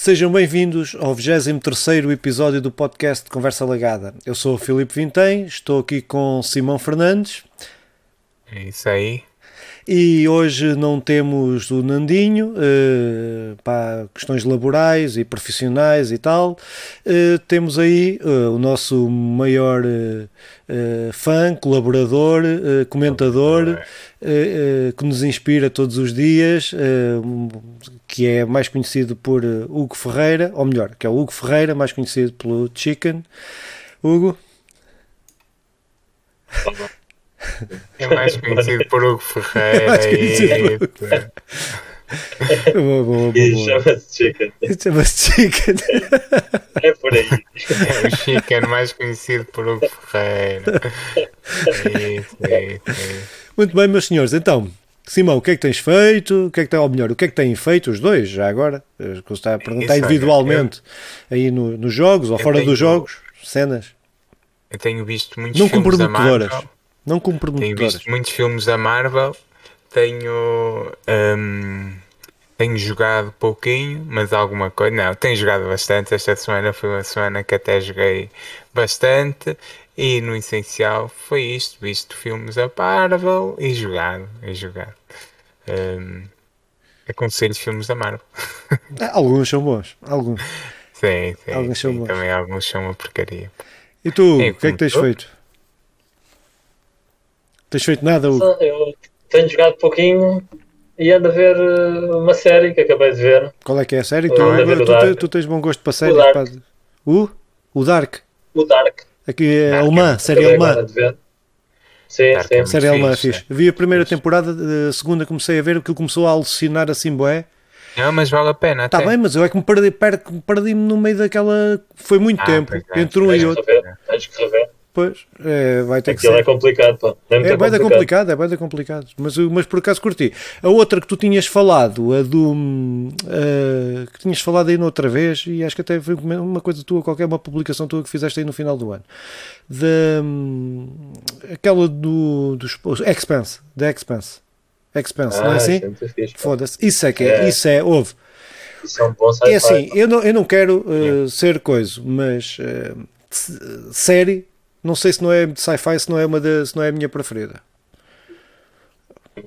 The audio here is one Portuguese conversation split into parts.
Sejam bem-vindos ao 23 episódio do podcast Conversa Lagada. Eu sou o Filipe Vintém, estou aqui com Simão Fernandes. É isso aí. E hoje não temos o Nandinho, uh, para questões laborais e profissionais e tal. Uh, temos aí uh, o nosso maior fã, colaborador, comentador, que nos inspira todos os dias, que é mais conhecido por Hugo Ferreira, ou melhor, que é o Hugo Ferreira, mais conhecido pelo Chicken. Hugo? É mais conhecido por Hugo Ferreira. É mais conhecido por Hugo Ferreira. boa, boa, boa, E chama-se Chicken. Chama-se Chicken. É por aí. É o Chicken mais conhecido por Hugo Ferreira. Isso, isso, isso. Muito bem, meus senhores. Então, Simão, o que é que tens feito? O que é que tem, ou melhor, o que é que têm feito os dois, já agora? Que você está a perguntar Isso, individualmente aí no, nos jogos ou eu fora tenho- dos jogos, cenas. Eu tenho visto muitos Não filmes da comprometedoras. Marvel. Não Tenho visto muitos filmes da Marvel. Tenho. hum, tenho jogado pouquinho, mas alguma coisa. Não, tenho jogado bastante. Esta semana foi uma semana que até joguei bastante. E no essencial foi isto: visto filmes da Marvel e jogado. E jogado. Hum, aconselho filmes da Marvel. Ah, alguns são bons. Alguns. Sim, sim. Alguns são sim, bons. também alguns são uma porcaria. E tu, É, o que é que tens como feito? Tens feito nada, Hugo? Eu tenho jogado pouquinho e ando a ver eh, uma série que acabei de ver. Qual é que é a série? Tu, ando a ver tu, o tu, tens bom gosto para séries? Dark. pá. O? O Dark. O Dark. Aqui é Dark. alemã, série acabei alemã. agora. Sim, Dark sim. é Série alemã, fixe, fixe. Vi a primeira Fixe. temporada, a segunda comecei a ver, aquilo começou a alucinar assim, bué. Não, mas vale a pena. Está bem, mas eu é que me perdi, perdi- perdi-me no meio daquela. Foi muito Ah, tempo é. entre um e outro. Tens que rever. Pois, é, vai ter que Aquilo ser. é complicado, pá. É, É bem complicado. complicado, é bem complicado. Mas, mas por acaso curti. A outra que tu tinhas falado, a do. hum, ah, que tinhas falado aí noutra vez, e acho que até foi uma coisa tua, qualquer uma publicação tua que fizeste aí no final do ano. Da. hum, aquela do. dos Expense. Da Expense. Expense, não é Ah, assim? isso é. Foda-se. Isso é que é. É. Isso é. Houve. Isso é um bom sci-fi. É assim, eu não, eu não quero uh, ser coisa, mas uh, série, não sei se não é de sci-fi, se não é, uma da- se não é a minha preferida.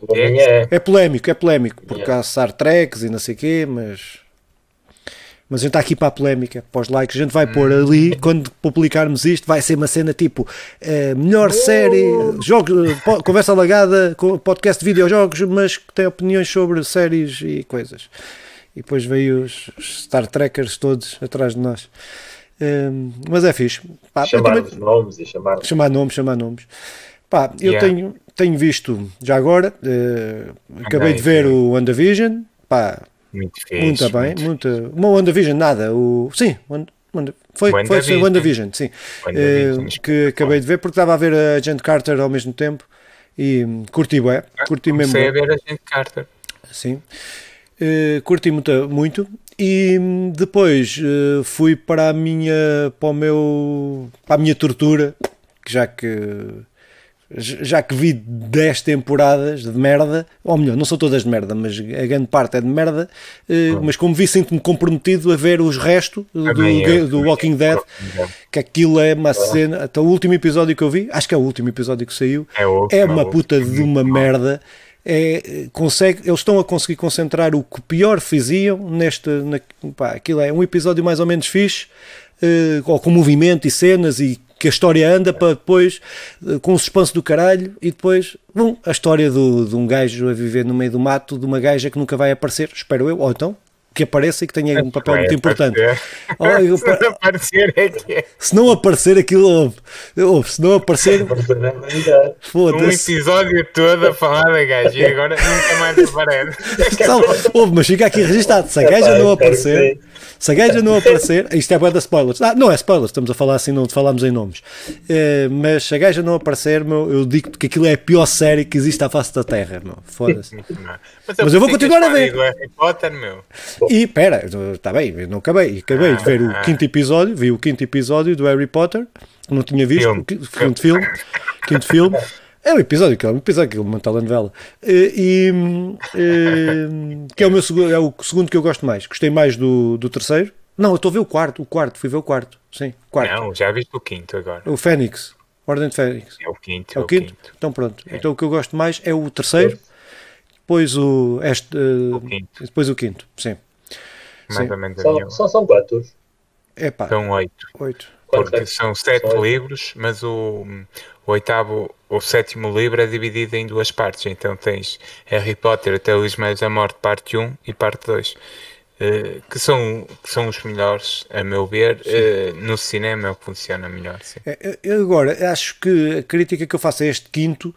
Minha é. É polémico, é polémico, porque Yeah. há Star Treks e não sei o quê, mas. Mas a gente está aqui para a polémica, para os likes. A gente vai pôr ali, quando publicarmos isto, vai ser uma cena tipo eh, melhor série, jogos, po- conversa alagada, podcast de videojogos, mas que tem opiniões sobre séries e coisas. E depois veio os Star Trekkers todos atrás de nós. Eh, mas é fixe. Pá, Chamar também- nomes e chamar. chamar nomes, chamar nomes. Pá, eu Yeah. tenho, tenho visto, já agora, eh, acabei de ver o WandaVision, pá, Muito fixe. muito bem, muito muito, uma WandaVision, nada, o, sim, Wanda- foi, foi, foi WandaVision. WandaVision, sim, WandaVision, Eh, que acabei de ver, porque estava a ver a Agent Carter ao mesmo tempo, e hum, curti bué, curti mesmo Comecei a ver a gente Carter. Sim. Eh, curti muito, muito e hum, depois eh, fui para a minha para o meu para a minha tortura que já que já que vi 10 temporadas de merda, ou melhor, não são todas de merda, mas a grande parte é de merda, eh, mas como vi, sinto-me comprometido a ver os restos do, eu, do Walking eu. Dead, que aquilo é uma cena, até o último episódio que eu vi, acho que é o último episódio que saiu, É é último, uma é o puta de uma merda. É, consegue, eles estão a conseguir concentrar o que pior faziam neste. Na, pá, aquilo é um episódio mais ou menos fixe, eh, com movimento e cenas e que a história anda para depois, eh, com o suspense do caralho, e depois, bum, a história do, de um gajo a viver no meio do mato, de uma gaja que nunca vai aparecer, espero eu, ou então que apareça e que tenha um papel muito importante. Oh, Se não aparecer é que é. Se não aparecer aquilo, houve. Houve. Se não aparecer, Um episódio todo a falar da gaja e agora nunca mais aparece. Só, houve, mas fica aqui registado. Se a gaja não aparecer, se a gaja não aparecer, isto é boa da spoilers. Ah, não é spoilers, estamos a falar assim, não falamos em nomes. Eh, mas se a gaja não aparecer, meu, eu digo que aquilo é a pior série que existe à face da Terra, meu. Foda-se. Mas eu vou continuar a ver. do Harry Potter, meu. E pera, está bem, não acabei. Acabei de ver o Ah. quinto episódio, vi o quinto episódio do Harry Potter, não tinha visto, Filme. o qui- quinto filme, quinto filme. É um episódio, que é um episódio que é uma telenovela. E, e, e, que é o meu segundo, é o segundo que eu gosto mais. Gostei mais do, do terceiro. Não, eu estou a ver o quarto, o quarto, fui ver o quarto. Sim, quarto. Não, já viste o quinto agora. O Fênix, Ordem de Fênix. É o quinto. É o quinto? Então pronto. Então o que eu gosto mais é o terceiro, depois o, este, uh, O quinto. depois o quinto. Sim. Mais Sim. ou menos a Só, minha. são quantos? É pá, São oito. oito. Porque é? são sete São oito. livros, mas o, o oitavo, o sétimo livro é dividido em duas partes. Então tens Harry Potter até o Ismael da Morte, parte 1 e parte 2. eh, que, são, que são os melhores, a meu ver. eh, no cinema é o que funciona melhor. Sim. É, Eu agora acho que a crítica que eu faço a este quinto,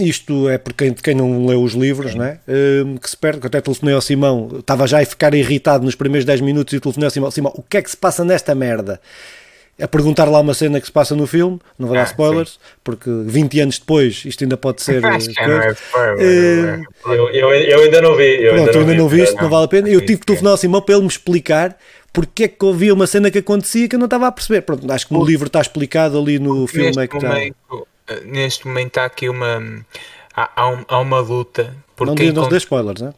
isto é porque quem, quem não leu os livros, não é? Hum, que se perde, que eu até telefonei ao Simão, estava já a ficar irritado nos primeiros 10 minutos e telefonei ao Simão, Simão, o que é que se passa nesta merda? A perguntar lá uma cena que se passa no filme, não vou dar Ah, spoilers, porque 20 anos depois isto ainda pode ser. Acho que não coisa. é spoiler. Eh, não é? Eu, eu, eu ainda não vi. Eu Pronto, ainda não vi isto, portanto, não vale a pena. Eu tive que Sim, telefonar ao Simão para ele me explicar porque é que havia uma cena que acontecia que eu não estava a perceber. Pronto, acho que no livro está explicado ali no filme é que está. momento, eh, neste momento há aqui uma. Há, há, um- há uma luta. Por Não, quem não spoilers, não é?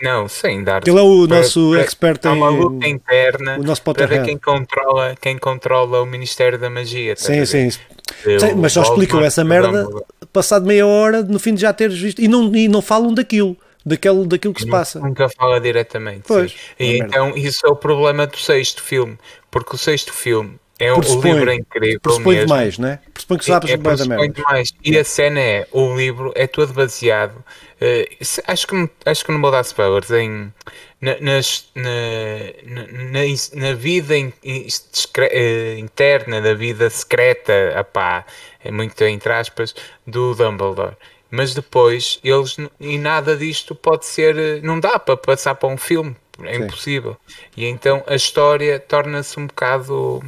Não, sem dar. Ele é o para- nosso para- expert Há uma em- luta interna o nosso para ver quem controla, quem controla o Ministério da Magia. estás Sim, sim. Sim, mas só explicam essa merda passado meia hora no fim de já teres visto. E não, e não falam daquilo, daquilo, daquilo que se passa. Nunca fala diretamente. Pois, E merda. então isso é o problema do sexto filme. Porque o sexto filme é o, o livro é incrível. Pressupõe mesmo. demais, né? Pressupõe que sabes é, que vai da merda. demais. E a cena é, o livro é todo baseado, se- acho, que, acho que não vou dar spoilers, em, na, nas- na, na, na- vida in- eh, interna, da vida secreta, apá, é muito entre aspas, do Dumbledore. Mas depois, eles, e nada disto pode ser, eh, não dá para passar para um filme, é Sim. impossível. E então a história torna-se um bocado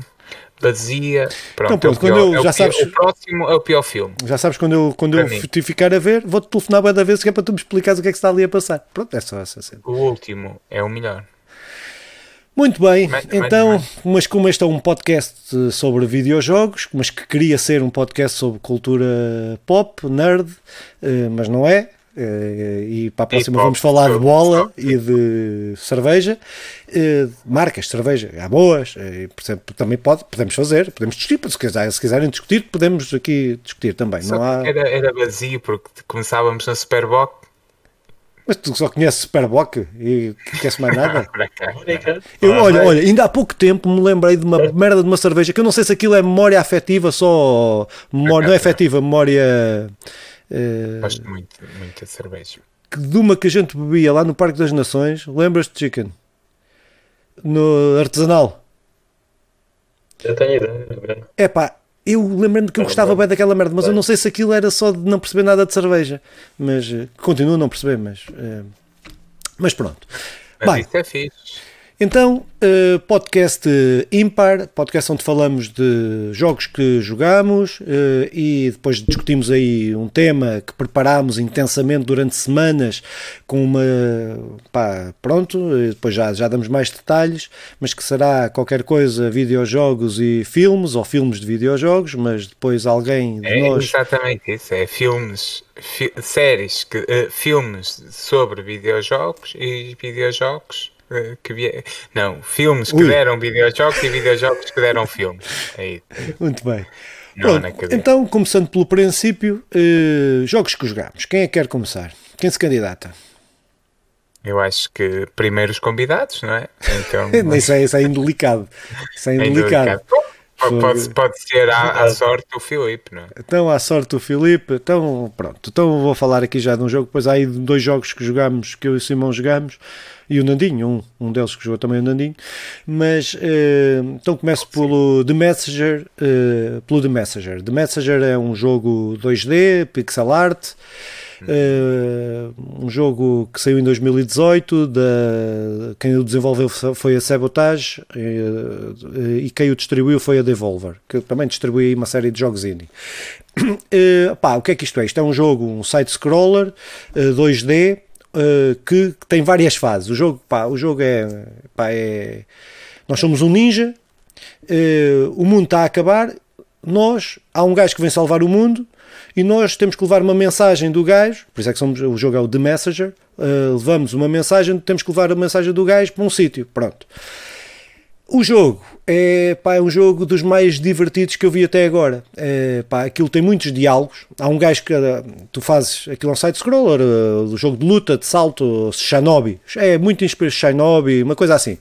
vazia. Pronto, Então, pronto, é o quando pior- eu- é já pior- sabes- o próximo é o pior filme. Já sabes, quando eu, quando eu mim. te ficar a ver, vou-te telefonar bué da vez que é para tu me explicares o que é que está ali a passar. Pronto, é só essa cena. O último é o melhor. Muito bem, mas- então, mas- mas como este é um podcast sobre videojogos, mas que queria ser um podcast sobre cultura pop, nerd, eh, mas não é. Eh, E para a próxima vamos falar de bola e de cerveja, eh, marcas de cerveja, há boas, eh, por exemplo, também pode, podemos fazer, podemos discutir, se, quiser, se quiserem discutir, podemos aqui discutir também. Só Não há, era, era vazio porque começávamos na Superboc. mas tu só conheces Superboc e queres mais nada? Eu, Ah, olha, olha, ainda há pouco tempo me lembrei de uma merda de uma cerveja que eu não sei se aquilo é memória afetiva só. Memória, não é afetiva, memória. Eh, Gosto muito, muito de cerveja. que de uma que a gente bebia lá no Parque das Nações, lembras-te, Chicken? No artesanal. Eu tenho ideia. É pá, eu lembro-me que eu gostava bem daquela merda, mas eu não sei se aquilo era só de não perceber nada de cerveja. Mas eh, continuo a não perceber, mas. eh, mas pronto. Mas Bem, isso é fixe. Então, eh, podcast eh, ímpar, podcast onde falamos de jogos que jogamos eh, e depois discutimos aí um tema que preparámos intensamente durante semanas com uma. pá, pronto, depois já, já damos mais detalhes, mas que será qualquer coisa videojogos e filmes ou filmes de videojogos, mas depois alguém de É nós. exatamente isso. É filmes, fi- séries, que, eh, filmes sobre videojogos e videojogos que vie... Não, filmes que Ui. deram videojogos e videojogos que deram filmes. É isso. Muito bem. Não, Pronto, então, começando pelo princípio, eh, jogos que jogamos. Quem é que quer começar? Quem se candidata? Eu acho que primeiro os convidados, não é? Então, Isso é, isso é indelicado. Isso é é indelicado. Pode, pode, ser à, à sorte o Filipe, não é? Então, à sorte do Filipe. Então, pronto. Então, vou falar aqui já de um jogo. Depois há aí dois jogos que jogamos, que eu e o Simão jogamos. E o Nandinho, um, um deles que jogou também o Nandinho. Mas, eh, então começo pelo The Messenger. eh, pelo The Messenger. The Messenger é um jogo 2D, pixel art. Eh, um jogo que saiu em 2018. Da, quem o desenvolveu foi a Sabotage eh, e quem o distribuiu foi a Devolver, que também distribui uma série de jogos indie. Eh, pá, o que é que isto é? Isto é um jogo, um side-scroller eh, 2D eh, que, que tem várias fases. O jogo, pá, o jogo é, pá, é. Nós somos um ninja, o mundo está a acabar, nós, há um gajo que vem salvar o mundo e nós temos que levar uma mensagem do gajo, por isso é que somos, o jogo é o The Messenger, uh, levamos uma mensagem, temos que levar a mensagem do gajo para um sítio, pronto. O jogo é, pá, é um jogo dos mais divertidos que eu vi até agora. É, pá, aquilo tem muitos diálogos. Há um gajo que tu fazes aquilo é um side-scroller, o jogo de luta, de salto, Shinobi. É muito inspirado Shinobi, uma coisa assim.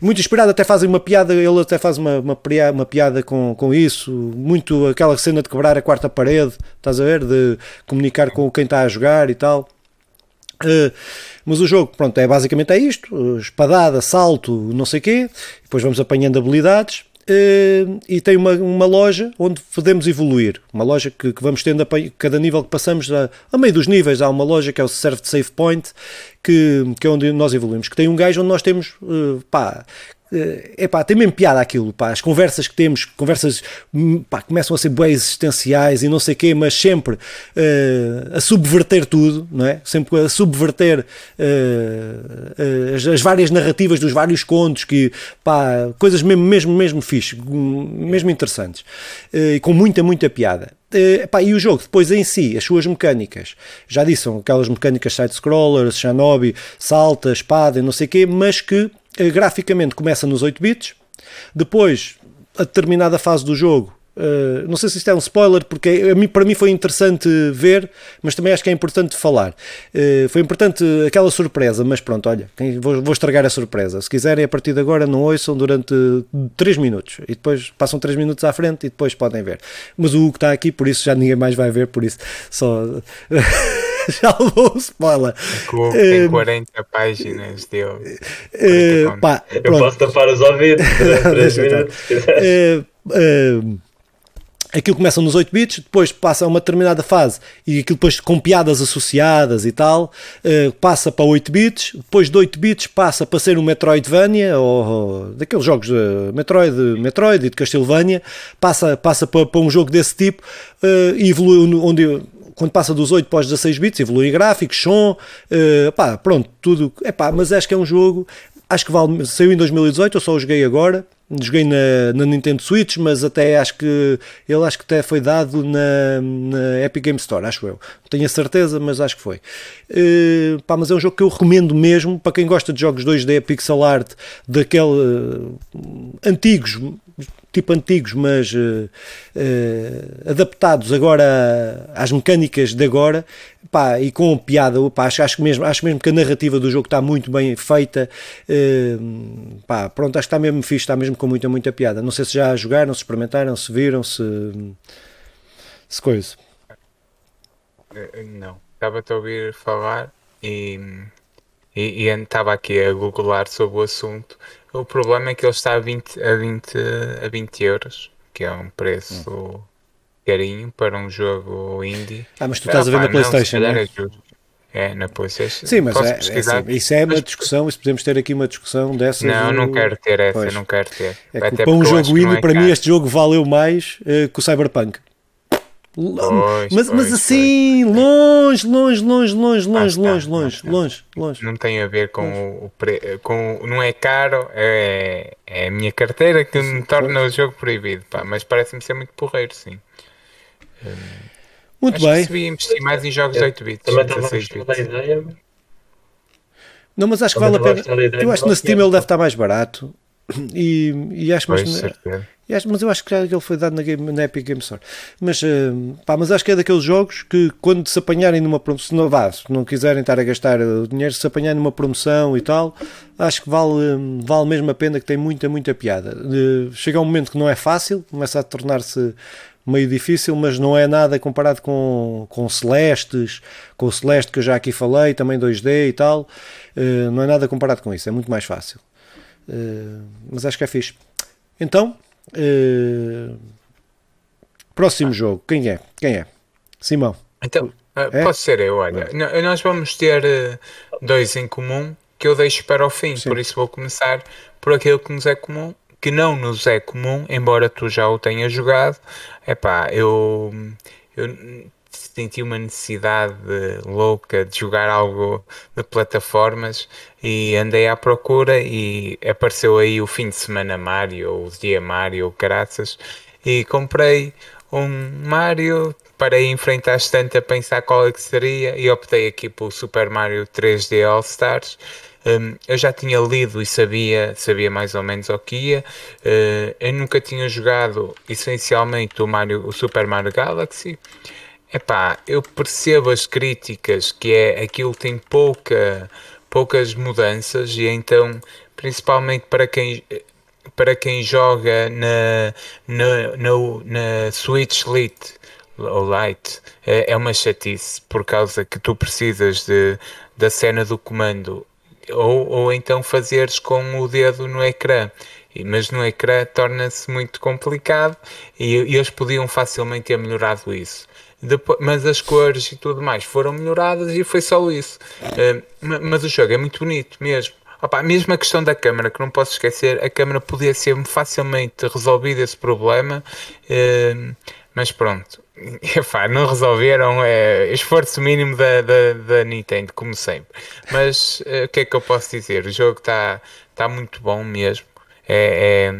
Muito inspirado, até fazem uma piada, ele até faz uma, uma, uma piada com, com isso. Muito aquela cena de quebrar a quarta parede, estás a ver? De comunicar com quem está a jogar e tal. Uh, mas o jogo, pronto, é basicamente é isto: espadada, salto, não sei o quê. Depois vamos apanhando habilidades. Uh, e tem uma, uma loja onde podemos evoluir. Uma loja que, que vamos tendo a cada nível que passamos, a, a, meio dos níveis, há uma loja que é o Serve Save Point, que, que é onde nós evoluímos. Que tem um gajo onde nós temos, uh, pá, é pá, tem mesmo piada aquilo, pá, as conversas que temos, conversas hum, pá, começam a ser bem existenciais e não sei o quê, mas sempre uh, a subverter tudo, não é? Sempre a subverter uh, as, as, várias narrativas dos vários contos, que pá, coisas mesmo, mesmo, mesmo fixe, mesmo interessantes, e com muita, muita piada. Uh, pá, e o jogo, depois em si, as suas mecânicas, já disse, são aquelas mecânicas side-scrollers, Shinobi, salta, espada não sei o quê, mas que eh, graficamente começa nos 8 bits, depois, a determinada fase do jogo, Uh, não sei se isto é um spoiler, porque a mim, para mim foi interessante ver, mas também acho que é importante falar. Uh, foi importante aquela surpresa, mas pronto, olha, vou, vou, estragar a surpresa. Se quiserem, a partir de agora, não ouçam durante 3 minutos e depois passam 3 minutos à frente e depois podem ver. Mas o Hugo está aqui, por isso já ninguém mais vai ver, por isso só. já levou o spoiler. Tem 40 uh, páginas de. Uh, pá, eu posso tapar os ouvidos Uh, aquilo começa nos 8 bits, depois passa a uma determinada fase e aquilo depois com piadas associadas e tal, uh, passa para 8 bits, depois de 8 bits passa para ser um Metroidvania, ou, ou daqueles jogos de Metroid, Metroid e de Castlevania, passa, passa para, para um jogo desse tipo uh, e evolui onde quando passa dos 8 para os 16 bits, evolui gráficos, som, uh, pá, pronto, tudo. Epá, mas acho que é um jogo, acho que vale, saiu em 2018, eu só o joguei agora, joguei na, na, Nintendo Switch, mas até acho que ele acho que até foi dado na, na Epic Game Store, acho eu. Não tenho a certeza, mas acho que foi. Uh, pá, mas é um jogo que eu recomendo mesmo para quem gosta de jogos 2D pixel art, daquele uh, antigos, tipo antigos, mas uh, uh, adaptados agora às mecânicas de agora, pá, e com piada, pá, acho, acho, mesmo, acho mesmo que a narrativa do jogo está muito bem feita, uh, pá, pronto, acho que está mesmo fixe, está mesmo com muita, muita piada. Não sei se já jogaram, se experimentaram, se viram, se, se coisa. Não, estava-te a ouvir falar e, e, e estava aqui a googlar sobre o assunto o problema é que ele está a 20, a 20, a 20 euros, que é um preço hum. carinho para um jogo indie. Ah, mas tu estás a ver na PlayStation, não, é? É, na PlayStation. Sim, mas é, é assim, isso é uma discussão, isso podemos ter aqui uma discussão dessas. Não, não quero ter essa, pois. não quero ter. É que, para um jogo indie, é para mim este jogo valeu mais uh, que o Cyberpunk. Pois, mas, mas assim, longe, longe, longe, longe, longe, ah, longe, longe, longe, longe. Não tem a ver com longe. o pre... com não é caro, é, é a minha carteira que me torna o jogo proibido, pá, mas parece-me ser muito porreiro, sim. Muito Acho bem. Que investir mais em jogos eu 8 bits. Também estava a gostar ideia. Não, mas acho que vale a pena. Eu acho que na Steam ele deve estar mais barato. E, e acho mais mas eu acho que ele foi dado na, Game, na Epic Game Store. Mas, uh, pá, mas acho que é daqueles jogos que quando se apanharem numa promoção, não, vá, se não quiserem estar a gastar o dinheiro, se apanharem numa promoção e tal, acho que vale, vale mesmo a pena, que tem muita, muita piada. Uh, chega um momento que não é fácil, começa a tornar-se meio difícil, mas não é nada comparado com, com Celestes, com o Celeste que eu já aqui falei, também 2D e tal, uh, não é nada comparado com isso, é muito mais fácil. Uh, mas acho que é fixe. Então, Uh, próximo ah. jogo, quem é? Quem é? Simão. Então, uh, é? posso ser eu, olha. É. Nós vamos ter uh, dois em comum que eu deixo para o fim, Sim. por isso vou começar por aquele que nos é comum, que não nos é comum, embora tu já o tenhas jogado. É pá, eu, eu senti uma necessidade louca de jogar algo de plataformas e andei à procura e apareceu aí o fim de semana Mario, ou o dia Mario, ou caraças, e comprei um Mario, parei à estante a pensar qual é que seria e optei aqui pelo Super Mario 3D All Stars. Um, eu já tinha lido e sabia, sabia mais ou menos o que ia. Uh, eu nunca tinha jogado essencialmente o, Mario, o Super Mario Galaxy. Epá, eu percebo as críticas que é aquilo tem pouca, poucas mudanças e então principalmente para quem para quem joga na, na, na, na Switch Lite ou Lite é, é uma chatice por causa que tu precisas de, da cena do comando ou, ou então fazeres com o dedo no ecrã. Mas no ecrã torna-se muito complicado e, e eles podiam facilmente ter melhorado isso. Depois, mas as cores e tudo mais foram melhoradas e foi só isso. Uh, mas o jogo é muito bonito mesmo. Opa, mesmo a questão da câmera, que não posso esquecer, a câmera podia ser facilmente resolvido esse problema, uh, mas pronto. Epá, não resolveram, é esforço mínimo da, da, da Nintendo, como sempre. Mas uh, o que é que eu posso dizer? O jogo está tá muito bom mesmo. É, é,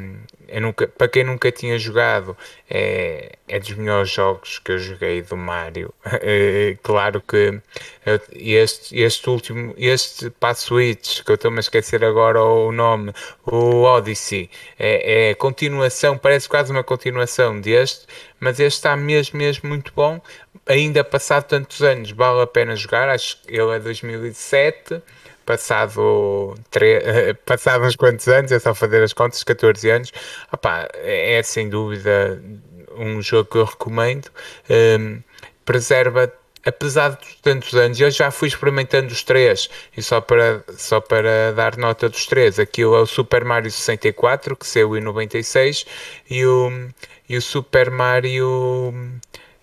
nunca, para quem nunca tinha jogado, é, é dos melhores jogos que eu joguei do Mario. É, claro que este, este último, este Pass Switch, que eu estou-me a esquecer agora o nome, o Odyssey, é, é continuação, parece quase uma continuação deste, mas este está mesmo, mesmo muito bom. Ainda passado tantos anos, vale a pena jogar. Acho que ele é 2007 passado, tre... passado uns quantos anos, é só fazer as contas, 14 anos, opá, é, é sem dúvida um jogo que eu recomendo. Um, preserva, apesar de tantos anos, eu já fui experimentando os três, e só para, só para dar nota dos três, aquilo é o Super Mario 64, que saiu em 96, e o, e o Super Mario.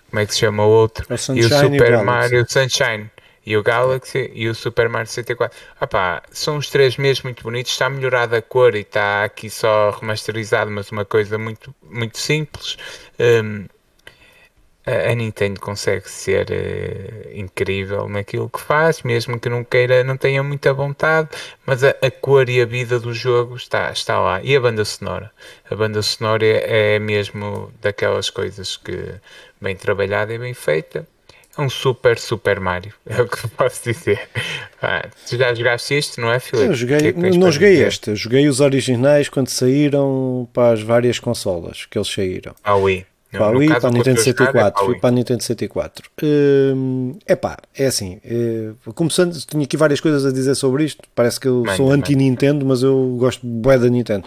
Como é que se chama o outro? É e o Super Mario Sunshine e o Galaxy e o Super Mario 64. Opá, são os três mesmo muito bonitos. Está melhorada a cor e está aqui só remasterizado, mas uma coisa muito, muito simples. Um, a Nintendo consegue ser uh, incrível naquilo que faz, mesmo que não queira, não tenha muita vontade, mas a, a, cor e a vida do jogo está, está lá. E a banda sonora? A banda sonora é, é mesmo daquelas coisas que bem trabalhada e bem feita um super Super Mario, é o que posso dizer. Ah, tu já jogaste isto, não é, Filipe? Eu joguei, que é que não joguei este, joguei os originais quando saíram para as várias consolas que eles saíram. Ah, Wii. Para a Wii, para a Nintendo 64. Fui para a Nintendo 64. Hum, epá, é assim. É, começando, tinha aqui várias coisas a dizer sobre isto. Parece que eu sou anti-Nintendo, mas eu gosto bué da Nintendo.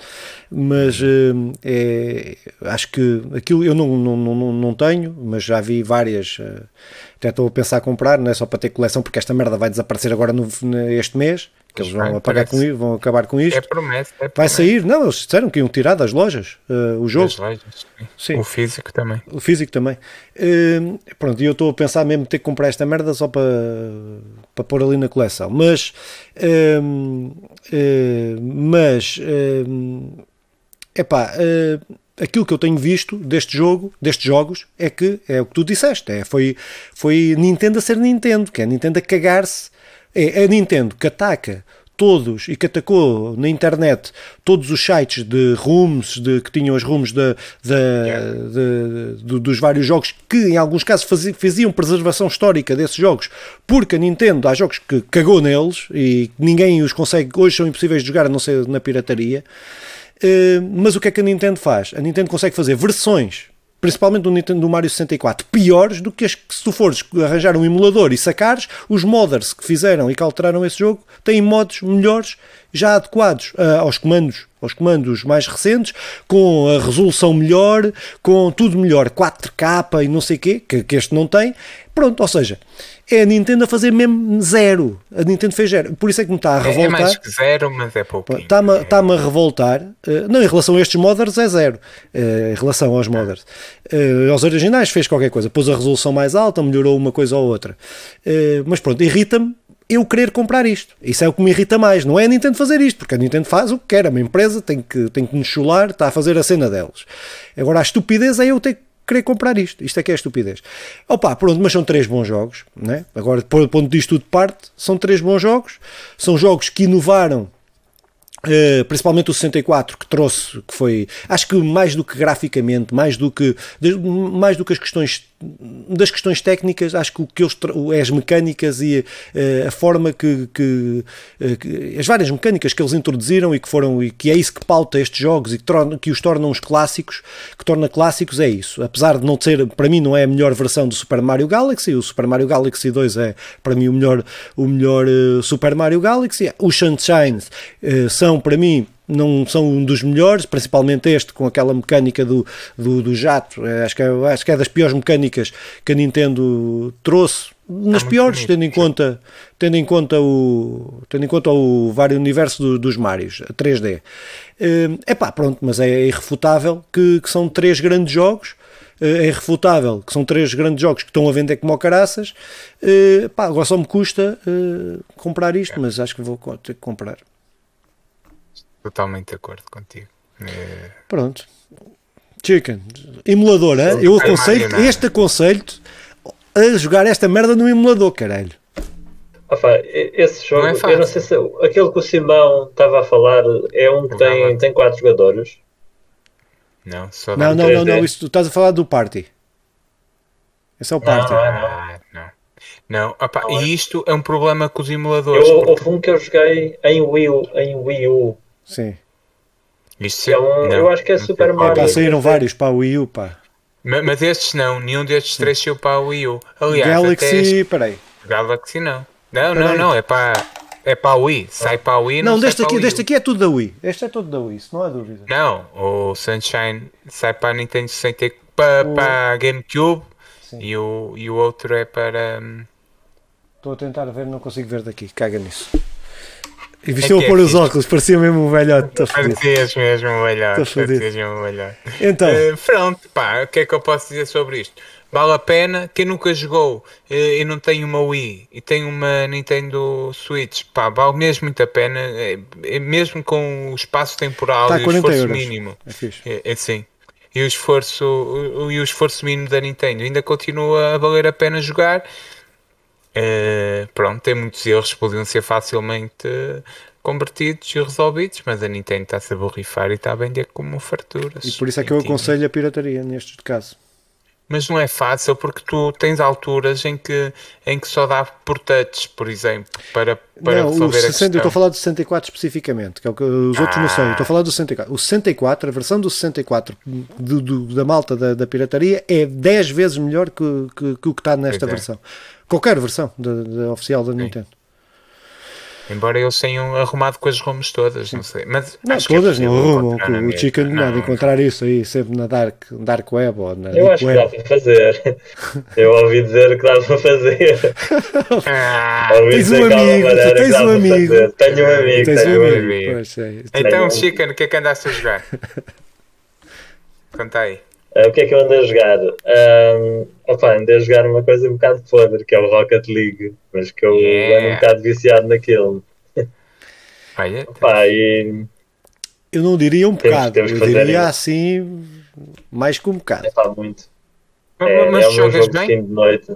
Mas hum, é, acho que aquilo eu não, não, não, não tenho, mas já vi várias. Uh, até estou a pensar a comprar, não é só para ter coleção, porque esta merda vai desaparecer agora no, este mês que eles vão, apagar com, isso, vão acabar com isto. É promessa, é promessa. Vai sair, não, eles disseram que iam tirar das lojas uh, o jogo. Das lojas, sim. O físico também. O físico também. Uh, pronto, e eu estou a pensar mesmo ter que comprar esta merda só para, para pôr ali na coleção. Mas, uh, mas, é pá, aquilo que eu tenho visto deste jogo, destes jogos, é que é o que tu disseste, é, foi, foi Nintendo a ser Nintendo, que é Nintendo a cagar-se é a Nintendo que ataca todos e que atacou na internet todos os sites de rooms de, que tinham os rooms de, de, yeah. de, dos vários jogos que em alguns casos faziam, faziam preservação histórica desses jogos porque a Nintendo há jogos que cagou neles e ninguém os consegue hoje são impossíveis de jogar a não ser na pirataria uh, mas o que é que a Nintendo faz? a Nintendo consegue fazer versões principalmente do Nintendo do Mario 64, piores do que as que se tu fores arranjar um emulador e sacares, os modders que fizeram e que alteraram esse jogo têm modos melhores já adequados uh, aos comandos aos comandos mais recentes, com a resolução melhor, com tudo melhor, 4K e não sei o quê, que, que este não tem. Pronto, ou seja, é a Nintendo a fazer mesmo zero. A Nintendo fez zero. Por isso é que me está a revoltar. É, é mais que zero, mas é pouco. Está-me está a revoltar. Uh, não, em relação a estes modders é zero. Uh, em relação aos modders. Uh, aos originais fez qualquer coisa. Pôs a resolução mais alta, melhorou uma coisa ou outra. mas pronto, irrita-me eu querer comprar isto. Isso é o que me irrita mais. Não é a Nintendo fazer isto, porque a Nintendo faz o que quer. É uma empresa tem que, tem que nos chular, está a fazer a cena deles. Agora, a estupidez é eu ter que querer comprar isto. Isto é que é estupidez. Opa, pronto, mas são três bons jogos. Né? Agora, do ponto disto tudo parte, são três bons jogos. São jogos que inovaram Uh, principalmente o 64 que trouxe, que foi, acho que mais do que graficamente, mais do que mais do que as questões das questões técnicas, acho que o que eles é as mecânicas e uh, a forma que, que, uh, que, as várias mecânicas que eles introduziram e que foram e que é isso que pauta estes jogos e que, torna, que os tornam os clássicos, que torna clássicos é isso. Apesar de não ser, para mim não é a melhor versão do Super Mario Galaxy, o Super Mario Galaxy 2 é para mim o melhor o melhor Super Mario Galaxy. Os Sunshine são são, para mim, não são um dos melhores, principalmente este, com aquela mecânica do, do, do jato. É, acho, que é, acho que é das piores mecânicas que a Nintendo trouxe. Nas piores, bonito. tendo em conta, tendo em conta o, tendo em conta o vário universo do, dos Marios, 3D. É pá, pronto, mas é irrefutável que, que são três grandes jogos é irrefutável que são três grandes jogos que estão a vender como caraças. Uh, pá, agora só me custa uh, comprar isto, mas acho que vou ter que comprar. Totalmente de acordo contigo. É... Pronto. Chicken, emulador, hein? eu aconselho, este aconselho a jogar esta merda no emulador, caralho. Opa, esse jogo, não é eu não sei se aquele que o Simão estava a falar é um que tem, tem quatro jogadores. Não, só não, não, não, não, isso, tu estás a falar do Party. Esse é o Party. Não, não, não. Ah, não. não opa, não, e isto é um problema com os emuladores. Eu, porque... Houve um que eu joguei em Wii U, em Wii U Sim. Isso é um, não, eu acho que é Super Mario. Pá, saíram vários para o Wii U, pá. Mas, mas estes não, nenhum destes três saiu para o Wii U. Aliás, Galaxy, até... peraí. Galaxy não. Não, não, não, é para é para a Wii, sai para a Wii. Não, não deste, aqui, deste aqui é tudo da Wii. Este é tudo da Wii, isso não há dúvida. Não, o Sunshine sai para a Nintendo 64, para, o... para a GameCube e o, e o outro é para. Hum, Estou a tentar ver, não consigo ver daqui, caga nisso. E vestiu é a pôr é os óculos, parecia mesmo um velhote. Parecias mesmo um velhote. Parecias mesmo um velhote. Então. Uh, pronto, pá, o que é que eu posso dizer sobre isto? Vale a pena. Quem nunca jogou uh, e não tem uma Wii e tem uma Nintendo Switch, pá, vale mesmo muito a pena. É, mesmo com o espaço temporal tá, e o esforço euros. mínimo. É, é, é sim. E o esforço, o, e o esforço mínimo da Nintendo ainda continua a valer a pena jogar Uh, pronto, tem muitos erros que podiam ser facilmente convertidos e resolvidos, mas a Nintendo está-se a borrifar e está a vender como farturas. E por isso é que eu aconselho a pirataria neste caso. Mas não é fácil porque tu tens alturas em que, em que só dá por touch, por exemplo, para, para não, resolver 60, a questão. Eu estou a falar do 64 especificamente, que é o que os outros ah. não sei. Eu estou a falar do 64. O 64, a versão do 64 do, do, da malta da, da pirataria é 10 vezes melhor que, que, que o que está nesta é. versão. Qualquer versão da, da oficial da Nintendo. Embora eles tenham arrumado com as ROMs todas, não sei. Mas não, todas é não arrumam. O Chicken não, encontrar isso aí sempre na Dark, Dark Web ou na Eu acho Web. que dá para fazer. Eu ouvi dizer que dá para fazer. Ah, tens um amigo, tens um amigo. Tenho um amigo. Tens um amigo. Pois, é. Então, Chicken, o que é que andaste a jogar? Conta aí. Uh, o que é que eu ando a jogar? Um, opa, ando a jogar uma coisa um bocado podre, que é o Rocket League, mas que eu yeah. ando um bocado viciado naquilo. Olha, opa, e... Eu não diria um bocado, temos, temos eu diria assim, mais que um bocado. É pá, muito. É, mas é jogas bem? de noite.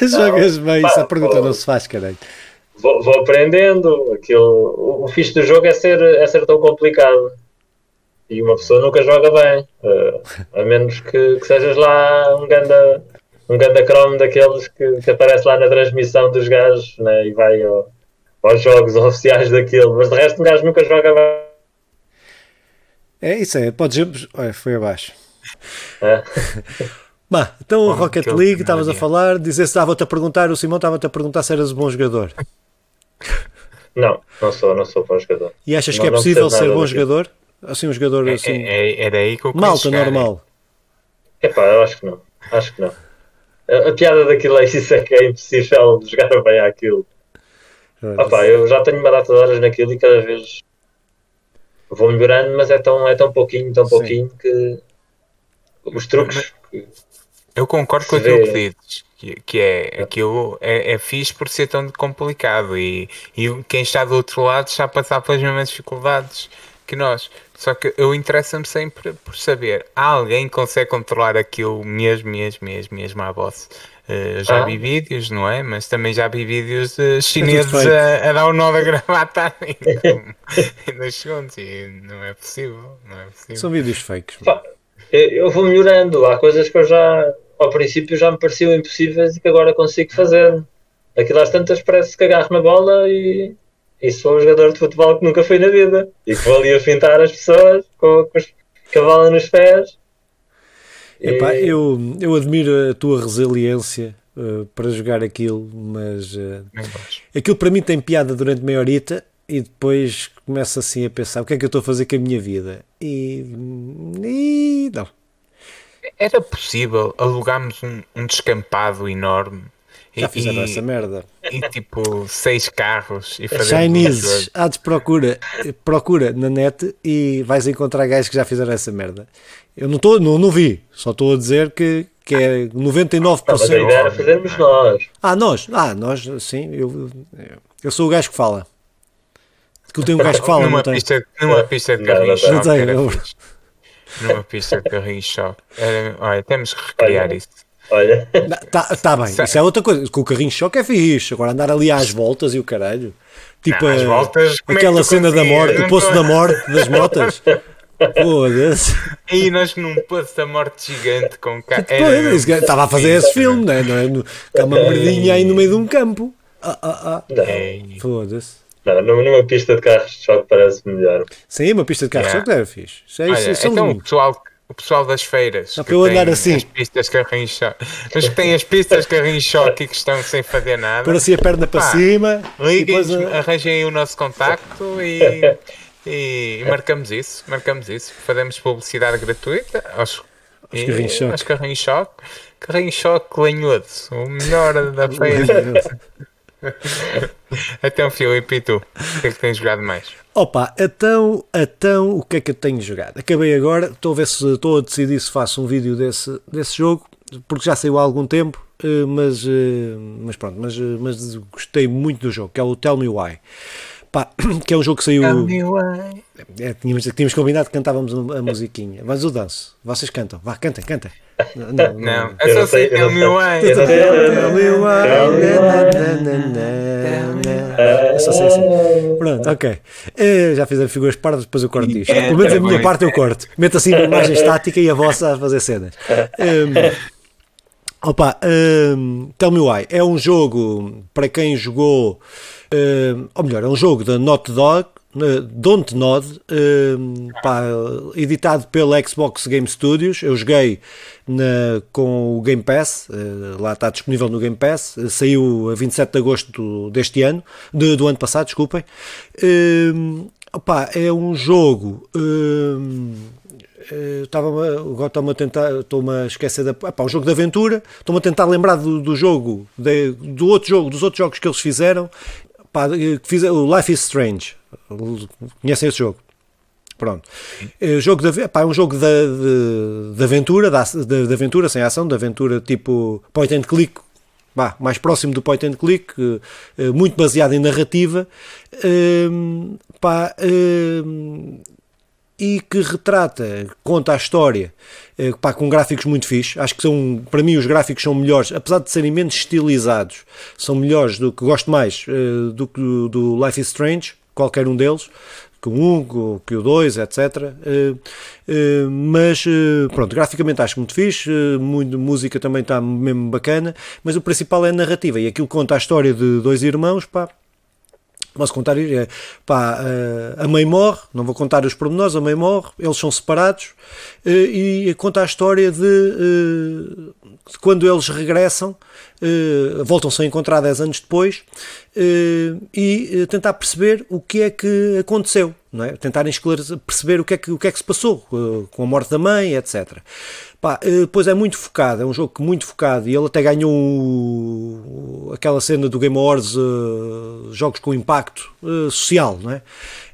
jogas bem, pá, essa pergunta vou, não se faz, caralho. Vou, vou aprendendo, aquilo, o, o fixe do jogo é ser, é ser tão complicado e uma pessoa nunca joga bem, uh, a menos que, que, sejas lá um ganda, um ganda cromo daqueles que, que aparece lá na transmissão dos gajos né, e vai ao, aos jogos oficiais daquilo, mas de resto um gajo nunca joga bem. É isso é, podes. Olha, foi abaixo. É. Bah, então o Rocket League, estavas a falar, dizer se estava-te a perguntar, o Simão estava-te a perguntar se eras um bom jogador. Não, não sou, não sou bom jogador. E achas não, que é possível ser bom jogador? Assim, um jogador é, assim. É, é, era aí que eu Malta normal. É pá, eu acho que não. Acho que não. A, a piada daquilo é isso é que é impossível jogar bem aquilo. Ah, pá, eu já tenho uma data de horas naquilo e cada vez vou melhorando, mas é tão, é tão pouquinho, tão pouquinho Sim. que os truques. eu concordo com aquilo que dizes, que, que é aquilo é, é fixe por ser tão complicado e, e quem está do outro lado está a passar pelas mesmas dificuldades que nós. Só que eu interessa-me sempre por saber, há alguém que consegue controlar aquilo mesmo, mesmo, mesmo, mesmo à boss. Uh, já Ah. vi vídeos, não é? Mas também já vi vídeos de chineses a, a dar o nó da gravata em, dois segundos e não é possível, não é possível. São vídeos fakes. Pá, eu vou melhorando. Há coisas que eu já, ao princípio, já me pareciam impossíveis e que agora consigo fazer. Aquilo às tantas parece que agarro na bola e, e sou um jogador de futebol que nunca fui na vida. E que vou ali a fintar as pessoas com, com, os- com a bola nos pés. Epá, E- eu, eu admiro a tua resiliência eh, para jogar aquilo, mas gosto. aquilo para mim tem piada durante meia horita e depois começo assim a pensar o que é que eu estou a fazer com a minha vida e, e não. Era possível alugarmos um, um descampado enorme Já e, fizeram e- essa merda. E tipo seis carros e fazer Chineses, há de procura, procura na net e vais encontrar gajos que já fizeram essa merda. Eu não, tô, não, não vi, só estou a dizer que, que é 99%. Não, mas a ideia era fazermos nós. Ah, nós, ah, nós, sim, eu, eu sou o gajo que fala. Que tem um gajo que fala, numa não tem? pista, numa pista de carrinho não. Não eu-. Numa pista de carrinho choque. Era- olha, temos que recriar Olha. isso. Olha, Tá, tá bem, isso é outra coisa. Com o carrinho de choque é fixe. Agora andar ali às voltas e o caralho. Tipo, Não, às eh, voltas, é que aquela tu cena da morte, o poço da morte das motas. Foda-se. E nós num poço da morte gigante com ca... Pois, esse gajo Estava a fazer esse filme, não é? Não é? No- Com uma merdinha aí no meio de um campo. Ah, ah, ah. Foda-se. não, numa pista de carros de choque parece melhor. Sim, uma pista de carro de Yeah. choque era fixe. Isso é, Olha, isso é então lindo. pessoal, o pessoal das feiras Dá que para eu andar tem assim. as pistas carrinho choque, mas que têm as pistas carrinho choque e que estão sem fazer nada, Pôr assim a perna para cima. liguem, depois, ah, arranjem aí o nosso contacto e, e marcamos isso, marcamos isso, fazemos publicidade gratuita aos, e- carrinhos choque. aos carrinhos choque, carrinho choque lenhudo, o melhor da feira. Então, Filipe, e tu? O que é que tens jogado mais? Opa, então, então o que é que eu tenho jogado? Acabei agora, estou a ver se estou a decidir se faço um vídeo desse, desse jogo, porque já saiu há algum tempo, eh, mas, eh, mas pronto, mas, eh, mas gostei muito do jogo, que é o Tell Me Why. Pá, que é um jogo que saiu. É, tínhamos, tínhamos combinado que cantávamos a musiquinha. Mas o danço, vocês cantam, vá, cantem, cantem. Não, não, Não, Eu é só não sei, sei eu Tell não Me sei. Why. Eu não sei. Tell me why. É só ser assim. Pronto, ok. Eh, já fizemos figuras pardas, depois eu corto isto. É, Pelo menos a tá minha parte eu corto. Meto assim uma imagem estática e a vossa a fazer cenas. Um, opa, um, Tell Me Why é um jogo para quem jogou, um, ou melhor, é um jogo da Not Dog. eh, Don't Nod, um, pá, editado pela Xbox Game Studios. Eu joguei na- com o Game Pass, eh, lá está disponível no Game Pass. eh, saiu a 27 de agosto deste ano, de- do ano passado, desculpem. Um, opá, é um jogo. estava agora estou-me a tentar estou-me a esquecer da epá, um jogo de aventura estou-me a tentar lembrar do, do jogo de- do outro jogo dos outros jogos que eles fizeram Pá, que fiz, o Life is Strange. Conhecem esse jogo? Pronto. É, jogo de, pá, é um jogo de, de, de aventura, de, ac- de- de aventura sem ação, de aventura tipo point and click, mais próximo do point and click, eh, eh, muito baseado em narrativa, ehm, pá, ehm, e que retrata, conta a história, eh, pá, com gráficos muito fixes. Acho que são, para mim, os gráficos são melhores, apesar de serem menos estilizados, são melhores do que gosto mais eh, do que do, Life is Strange, qualquer um deles, que o 1, que o- que o 2, etc. Eh, mas pronto, graficamente acho muito fixe, muito, música também está mesmo bacana, mas o principal é a narrativa e aquilo conta a história de dois irmãos, pá, Posso contar, é, pá, eh, a mãe morre, não vou contar os pormenores, a mãe morre, eles são separados eh, e conta a história de, de quando eles regressam, voltam-se a encontrar 10 anos depois e tentar perceber o que é que aconteceu, não é? tentarem esclarecer, perceber o que, é que, o que é que se passou eh, com a morte da mãe, etc. Pá, eh, depois é muito focado, é um jogo muito focado e ele até ganhou aquela cena do Game Awards, eh, jogos com impacto social, não é?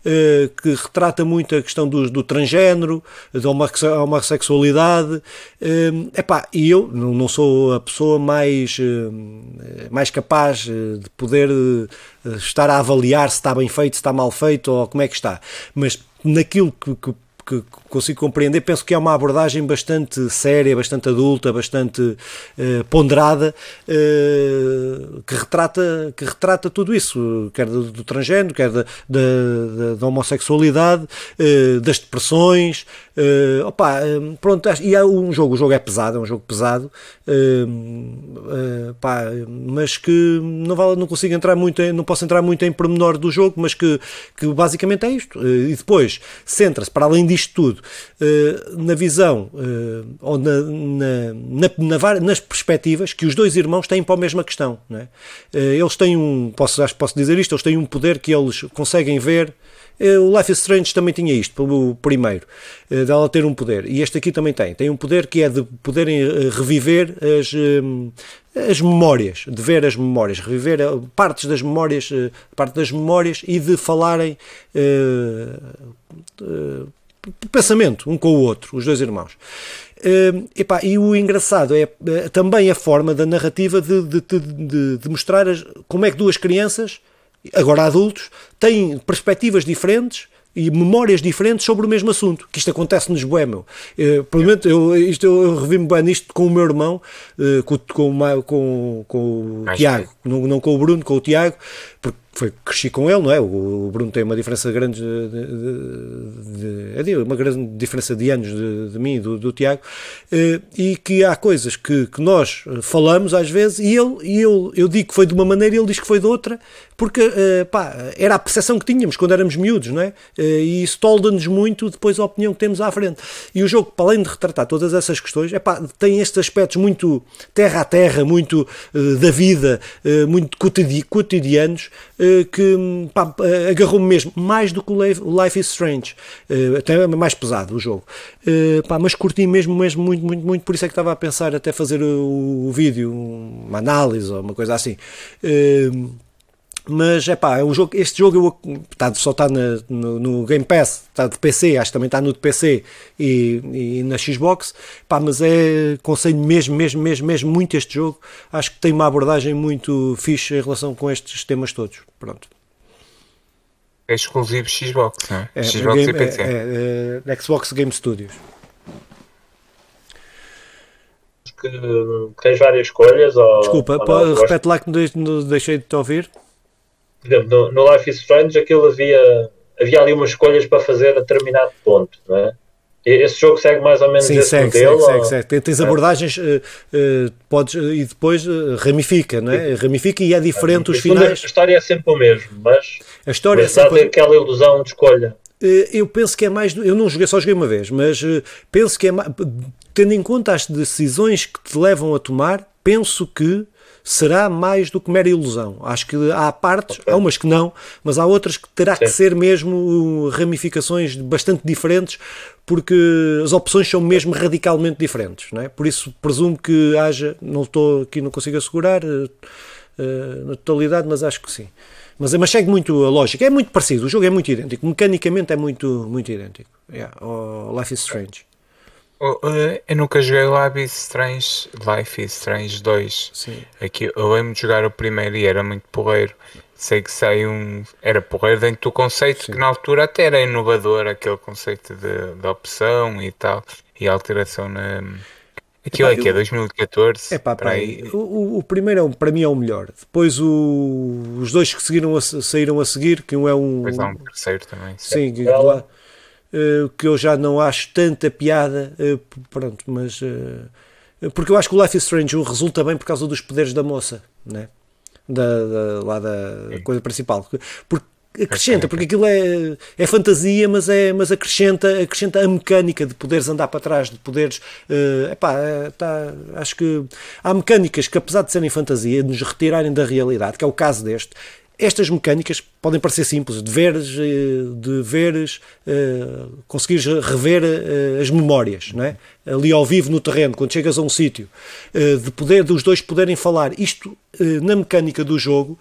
Eh, que retrata muito a questão do, do transgénero, da homosse- homossexualidade. Eh, epá, e eu não, sou a pessoa mais, eh, mais capaz de poder estar a avaliar se está bem feito, se está mal feito ou como é que está, mas naquilo que, que que consigo compreender. Penso que é uma abordagem bastante séria, bastante adulta, bastante uh, ponderada, uh, que, retrata, que retrata tudo isso, quer do, do transgênero, quer da, da, da homossexualidade, uh, das depressões. opa, pronto, e é um jogo, o jogo é pesado, é um jogo pesado, pá, mas que não, vale, não consigo entrar muito, em, não posso entrar muito em pormenor do jogo, mas que, que basicamente é isto. e depois centra-se, para além disto tudo, uh, na visão uh, ou na, na, na, nas perspectivas que os dois irmãos têm para a mesma questão. É? Uh, eles têm um, posso, acho que posso dizer isto, eles têm um poder que eles conseguem ver o Life is Strange também tinha isto, o primeiro, dela ter um poder. E este aqui também tem. Tem um poder que é de poderem reviver as, as memórias, de ver as memórias, reviver partes das memórias, parte das memórias e de falarem uh, pensamento um com o outro, os dois irmãos. Uh, epá, e o engraçado é uh, também a forma da narrativa de, de, de, de mostrar as, como é que duas crianças, agora adultos, têm perspectivas diferentes e memórias diferentes sobre o mesmo assunto, que isto acontece nos Boêmio. Uh, provavelmente eu, isto, eu, eu revi-me bem nisto com o meu irmão, uh, com, com, com, com o Tiago, não, não com o Bruno, com o Tiago, porque foi, cresci com ele, não é? O, Bruno tem uma diferença grande de, de, de, é uma grande diferença de anos de, de mim e do, do Tiago, eh, e que há coisas que, que nós falamos às vezes e ele e eu, eu digo que foi de uma maneira e ele diz que foi de outra, porque eh, pá, era a percepção que tínhamos quando éramos miúdos, não é? Eh, e isso tolda-nos muito depois a opinião que temos à frente. E o jogo, para além de retratar todas essas questões, é pá, tem estes aspectos muito terra a terra, muito da vida, muito cotidianos que agarrou-me mesmo mais do que o Life is Strange, até mais pesado o jogo, pá, mas curti mesmo, mesmo muito, muito, muito, por isso é que estava a pensar até fazer o, o vídeo, uma análise ou uma coisa assim. Mas é pá, é um jogo, este jogo eu, tá, só está no, no, Game Pass, está de PC, acho que também está no de PC e, e, na Xbox. Pá, mas é conselho mesmo, mesmo, mesmo, mesmo muito este jogo. Acho que tem uma abordagem muito fixe em relação com estes temas todos. Pronto. É exclusivo Xbox, não é? é Xbox game, e PC. É, é, é, Xbox Game Studios. Que tens várias escolhas. Ou, Desculpa, ou repete lá que deixei de te ouvir no, no Life is Strange aquilo havia, havia ali umas escolhas para fazer a determinado ponto, não é? Esse jogo segue mais ou menos Sim, esse segue, modelo? Segue, segue, segue. Tens é. abordagens, uh, uh, podes, uh, e depois ramifica, não é? Ramifica e é diferente os finais. A história é sempre o mesmo, mas, a história mas é sempre... aquela ilusão de escolha. Eu penso que é mais. Eu não joguei, só joguei uma vez, mas penso que é mais. Tendo em conta as decisões que te levam a tomar, penso que será mais do que mera ilusão. Acho que há partes, okay. há umas que não, mas há outras que terá Sim. que ser mesmo ramificações bastante diferentes, porque as opções são mesmo radicalmente diferentes. Não é? Por isso presumo que haja, não estou aqui, não consigo assegurar uh, na totalidade, mas acho que sim. Mas, mas segue muito a lógica, é muito parecido, o jogo é muito idêntico, mecanicamente é muito, muito idêntico. Yeah, Life is Strange. Oh, eh, eu nunca joguei Life is Strange, Life is Strange 2. Sim. Aqui, eu lembro de jogar o primeiro e era muito porreiro. Sei que sai um. Era porreiro dentro do conceito, Sim. que na altura até era inovador, aquele conceito de, de opção e tal, e alteração na. Aquilo Epá, é que é 2014. Epá, para aí. O, o primeiro é, para mim é o melhor. Depois o, os dois que seguiram a, saíram a seguir, que um é um. Depois há um terceiro também. Sim, que, lá, que eu já não acho tanta piada, uh, pronto, mas uh, porque eu acho que o Life is Strange resulta bem por causa dos poderes da moça, né? da, da lá da coisa principal, porque acrescenta, porque aquilo é, é fantasia, mas, é, mas acrescenta, acrescenta a mecânica de poderes andar para trás, de poderes. Uh, epá, tá, acho que há mecânicas que, apesar de serem fantasia, de nos retirarem da realidade, que é o caso deste, estas mecânicas podem parecer simples, de veres, eh, de veres, uh, conseguires rever uh, as memórias, não é? ali ao vivo no terreno, quando chegas a um sítio, de poder dos dois poderem falar. Isto na mecânica do jogo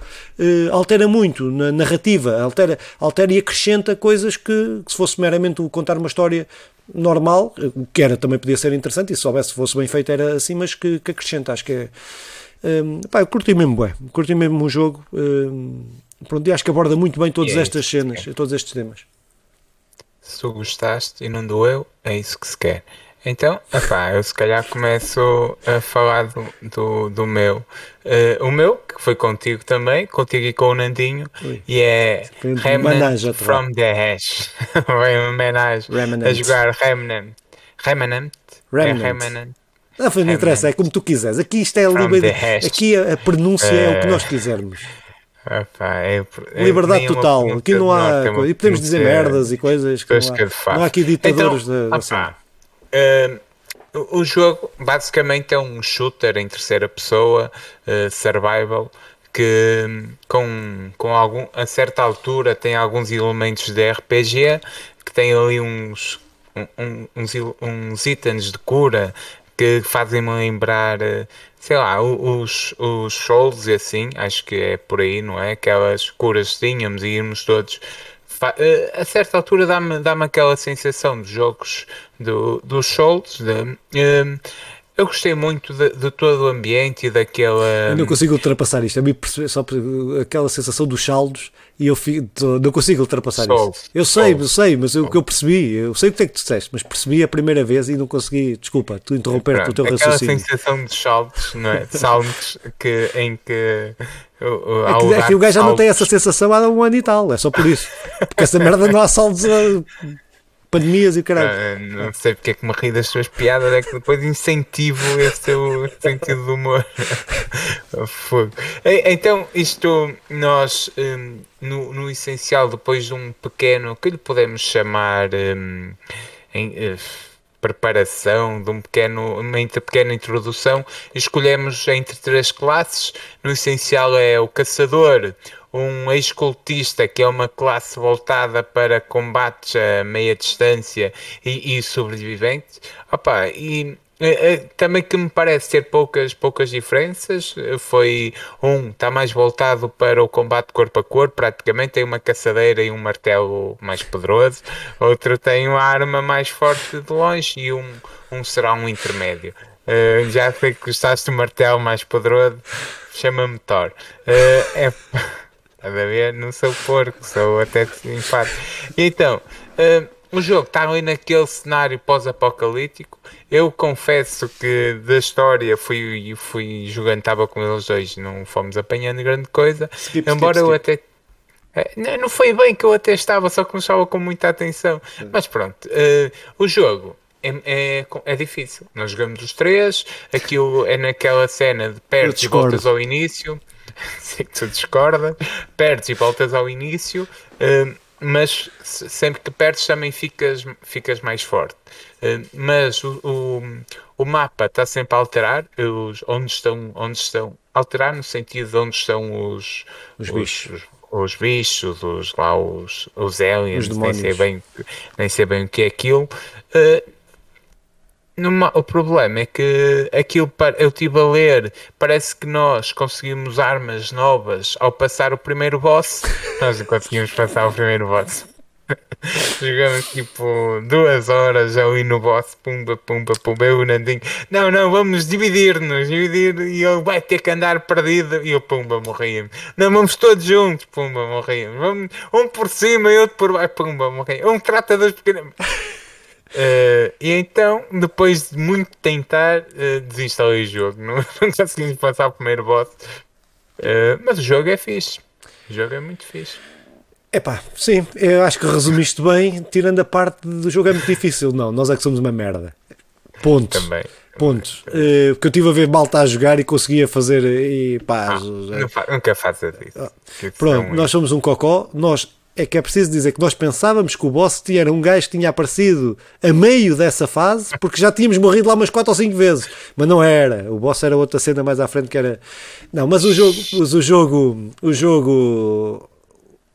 altera muito na narrativa, altera, altera e acrescenta coisas que, que se fosse meramente contar uma história normal, que era também podia ser interessante, e se soubesse fosse bem feito era assim, mas que, que acrescenta, acho que é um, pá, eu curti mesmo, bué, curti mesmo o jogo. Um, pronto, e acho que aborda muito bem todas é estas cenas, é. todos estes temas. se tu gostaste e não doeu, é isso que se quer. Então, epá, eu se calhar começo a falar do, do, do meu. Uh, o meu, que foi contigo também, contigo e com o Nandinho, Ui. e é Remnant from the Ash. Uma homenagem Remnant. a jogar Remnant. Remnant? Remnant. É Remnant. Ah, foi, não interessa, é como tu quiseres. Aqui isto é a liberdade. Aqui a, a pronúncia é o que nós quisermos. É- é- Liberdade total. Aqui não há. coisa. E podemos dizer merdas e coisas que não há, não há aqui ditadores então, da, eh, o jogo basicamente é um shooter em terceira pessoa, eh, survival, que com, com algum, a certa altura tem alguns elementos de RPG, que tem ali uns, um- um- uns, uns itens de cura que fazem-me lembrar, eh, sei lá, os, os Souls e assim, acho que é por aí, não é? Aquelas curas que tínhamos e irmos todos. Eh, A certa altura dá-me dá aquela sensação de jogos do, dos Souls. de, eh, eu gostei muito de, de todo o ambiente e daquela. Eu não consigo ultrapassar isto. A mim perce- só aquela sensação dos saldos e eu fico- não consigo ultrapassar isso. Eu sei, eu sei, mas o que eu percebi, eu sei o que é que tu disseste, mas percebi a primeira vez e não consegui. Desculpa, tu interromper o teu Pronto, aquela raciocínio. sensação de saltos, não é? De saltos que, em que. o- o- É que, é que o gajo já não tem essa sensação há um ano e tal, é só por isso. Porque essa merda não há saldos pandemias e caralho. Ah, não sei porque é que me ri das tuas piadas, é que depois incentivo esse teu sentido de humor. Fogo. Então, isto nós, hum, no, no essencial, depois de um pequeno, que lhe podemos chamar hum, em, eh, preparação, de um pequeno, uma pequena introdução, escolhemos entre três classes. No essencial é o caçador, um ex-cultista, que é uma classe voltada para combates a meia distância e, e sobreviventes. Opa, e eh, eh, também que me parece ter poucas, poucas diferenças. Foi um, está mais voltado para o combate corpo a corpo, praticamente tem uma caçadeira e um martelo mais poderoso. Outro tem uma arma mais forte de longe e um, um será um intermédio. Eh, já sei que gostaste do martelo mais poderoso, chama-me Thor. Eh, é. Estás a ver? Não sou porco, sou até simpático. Então, eh, o jogo está ali naquele cenário pós-apocalíptico. Eu confesso que da história fui, fui jogando, estava com eles dois, não fomos apanhando grande coisa. Skip, embora skip, eu skip. até. Eh, Não, não foi bem que eu até estava, só que não estava com muita atenção. Mas pronto, eh, o jogo é, é, é difícil. Nós jogamos os três, aquilo é naquela cena de perto e voltas ao início. Sei que tu discordas, perdes e voltas ao início, eh, mas se- sempre que perdes também ficas, ficas mais forte. Eh, mas o, o, o mapa está sempre a alterar, os, onde, estão, onde estão, alterar no sentido de onde estão os, Os bichos. os, os bichos, os, lá, os, os aliens, Os nem sei, bem, nem sei bem o que é aquilo. Eh, numa- o problema é que aquilo eu estive a ler, parece que nós conseguimos armas novas ao passar o primeiro boss. Nós não conseguimos passar o primeiro boss. Jogamos tipo duas horas ali no boss, pumba, pumba, pumba, eu Nandinho. Não, não, vamos dividir-nos, dividir e ele vai ter que andar perdido e eu, pumba, morríamos. Não, vamos todos juntos, pumba. Vamos, um por cima e outro por baixo, pumba, morríamos. Um trata das pequenas. Eh, e então, depois de muito tentar, uh, desinstalei o jogo. Não, não conseguimos passar o primeiro boss. Eh, mas o jogo é fixe. O jogo é muito fixe. Epá, sim, eu acho que resumiste bem, tirando a parte do jogo é muito difícil. Não, nós é que somos uma merda. Ponto. Também. Ponto. Porque eu estive a ver malta a jogar e conseguia fazer. E pá, Ah, fa- nunca faças isso. Isso Pronto, é. nós somos um cocó. Nós é que é preciso dizer que nós pensávamos que o boss era um gajo que tinha aparecido a meio dessa fase, porque já tínhamos morrido lá umas 4 ou 5 vezes. Mas não era. O boss era outra cena mais à frente que era. Não, mas o jogo. Mas o jogo. O jogo.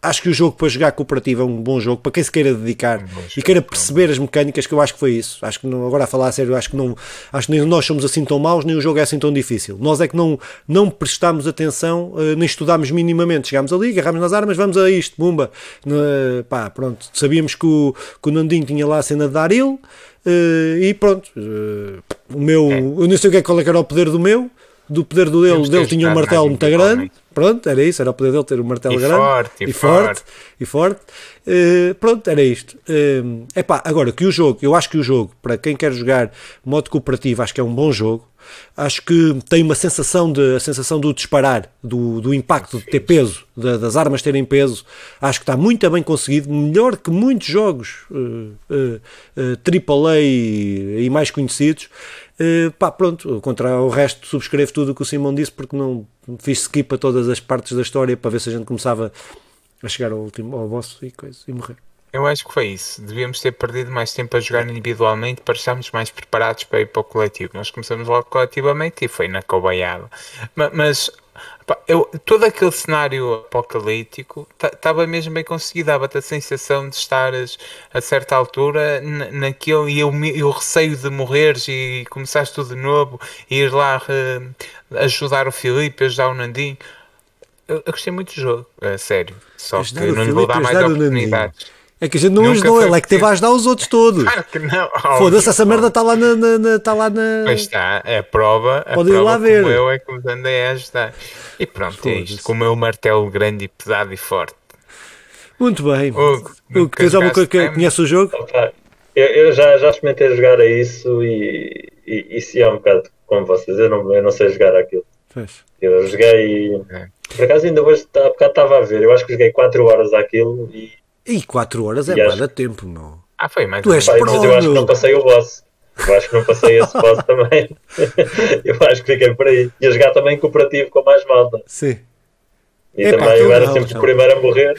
Acho que o jogo para jogar cooperativo é um bom jogo para quem se queira dedicar bom e queira perceber as mecânicas, que eu acho que foi isso. Acho que não, agora a falar a sério, acho que não, acho que nem nós somos assim tão maus, nem o jogo é assim tão difícil. Nós é que não, não prestámos atenção, eh, nem estudámos minimamente. Chegámos ali, agarrámos nas armas, vamos a isto, bumba. Ne- pá, pronto. Sabíamos que o, que o Nandinho tinha lá a cena de Daril eh, e pronto. eh, o meu, É. eu nem sei o que é, qual é que era o poder do meu. Do poder do dele, dele tinha um martelo muito grande. Pronto, era isso, era o poder dele ter um martelo E grande. forte, e forte. forte. E forte. Eh, pronto, era isto. É epá, agora que o jogo, eu acho que o jogo, para quem quer jogar modo cooperativo, acho que é um bom jogo. Acho que tem uma sensação de a sensação do disparar, do, do impacto de ter peso, da- das armas terem peso. Acho que está muito bem conseguido, melhor que muitos jogos eh, eh, eh, AAA e, e mais conhecidos. Eh, pá, pronto, contra o resto subscrevo tudo o que o Simão disse porque não fiz skip a todas as partes da história para ver se a gente começava a chegar ao último ao e coisa e morrer. Eu acho que foi isso. Devíamos ter perdido mais tempo a jogar individualmente para estarmos mais preparados para ir para o coletivo. Nós começamos logo coletivamente e foi na cobaiada. Ma- Mas, pá, eu, todo aquele cenário apocalíptico estava mesmo bem conseguido. Dava-te a sensação de estares a certa altura na- naquele e o, receio de morreres e começares tudo de novo e ir lá eh, ajudar o Filipe, ajudar o Nandinho. Eu, eu gostei muito do jogo, a sério. Só Ajudar que não lhe vou dar mais oportunidades. É que a gente não Nunca ajudou, ele é que teve a ajudar os outros todos. Claro que não. Foda-se, essa merda está lá na. na- na- tá lá na... Pois está, é a prova. A Pode ir prova lá ver. como eu é que vos andei a ajudar. E pronto, é isto. Com o meu martelo grande e pesado e forte. Muito bem. Hugo, Hugo, tens alguma coisa que jogaste conhece o jogo? Eu, eu já, já experimentei jogar a isso e, e isso é um bocado como vocês. Eu não, eu não sei jogar aquilo. Pois. Eu joguei. É. Por acaso ainda hoje há bocado estava a ver. Eu acho que joguei 4 horas àquilo e. E 4 horas é bué de tempo, meu. Ah, foi mais Tu és Pro, mas eu acho que não passei o boss. Eu acho que não passei esse boss também. eu acho que fiquei por aí. Ia jogar também cooperativo com mais malta. Sim. E Epá, também eu era sempre o primeiro a morrer.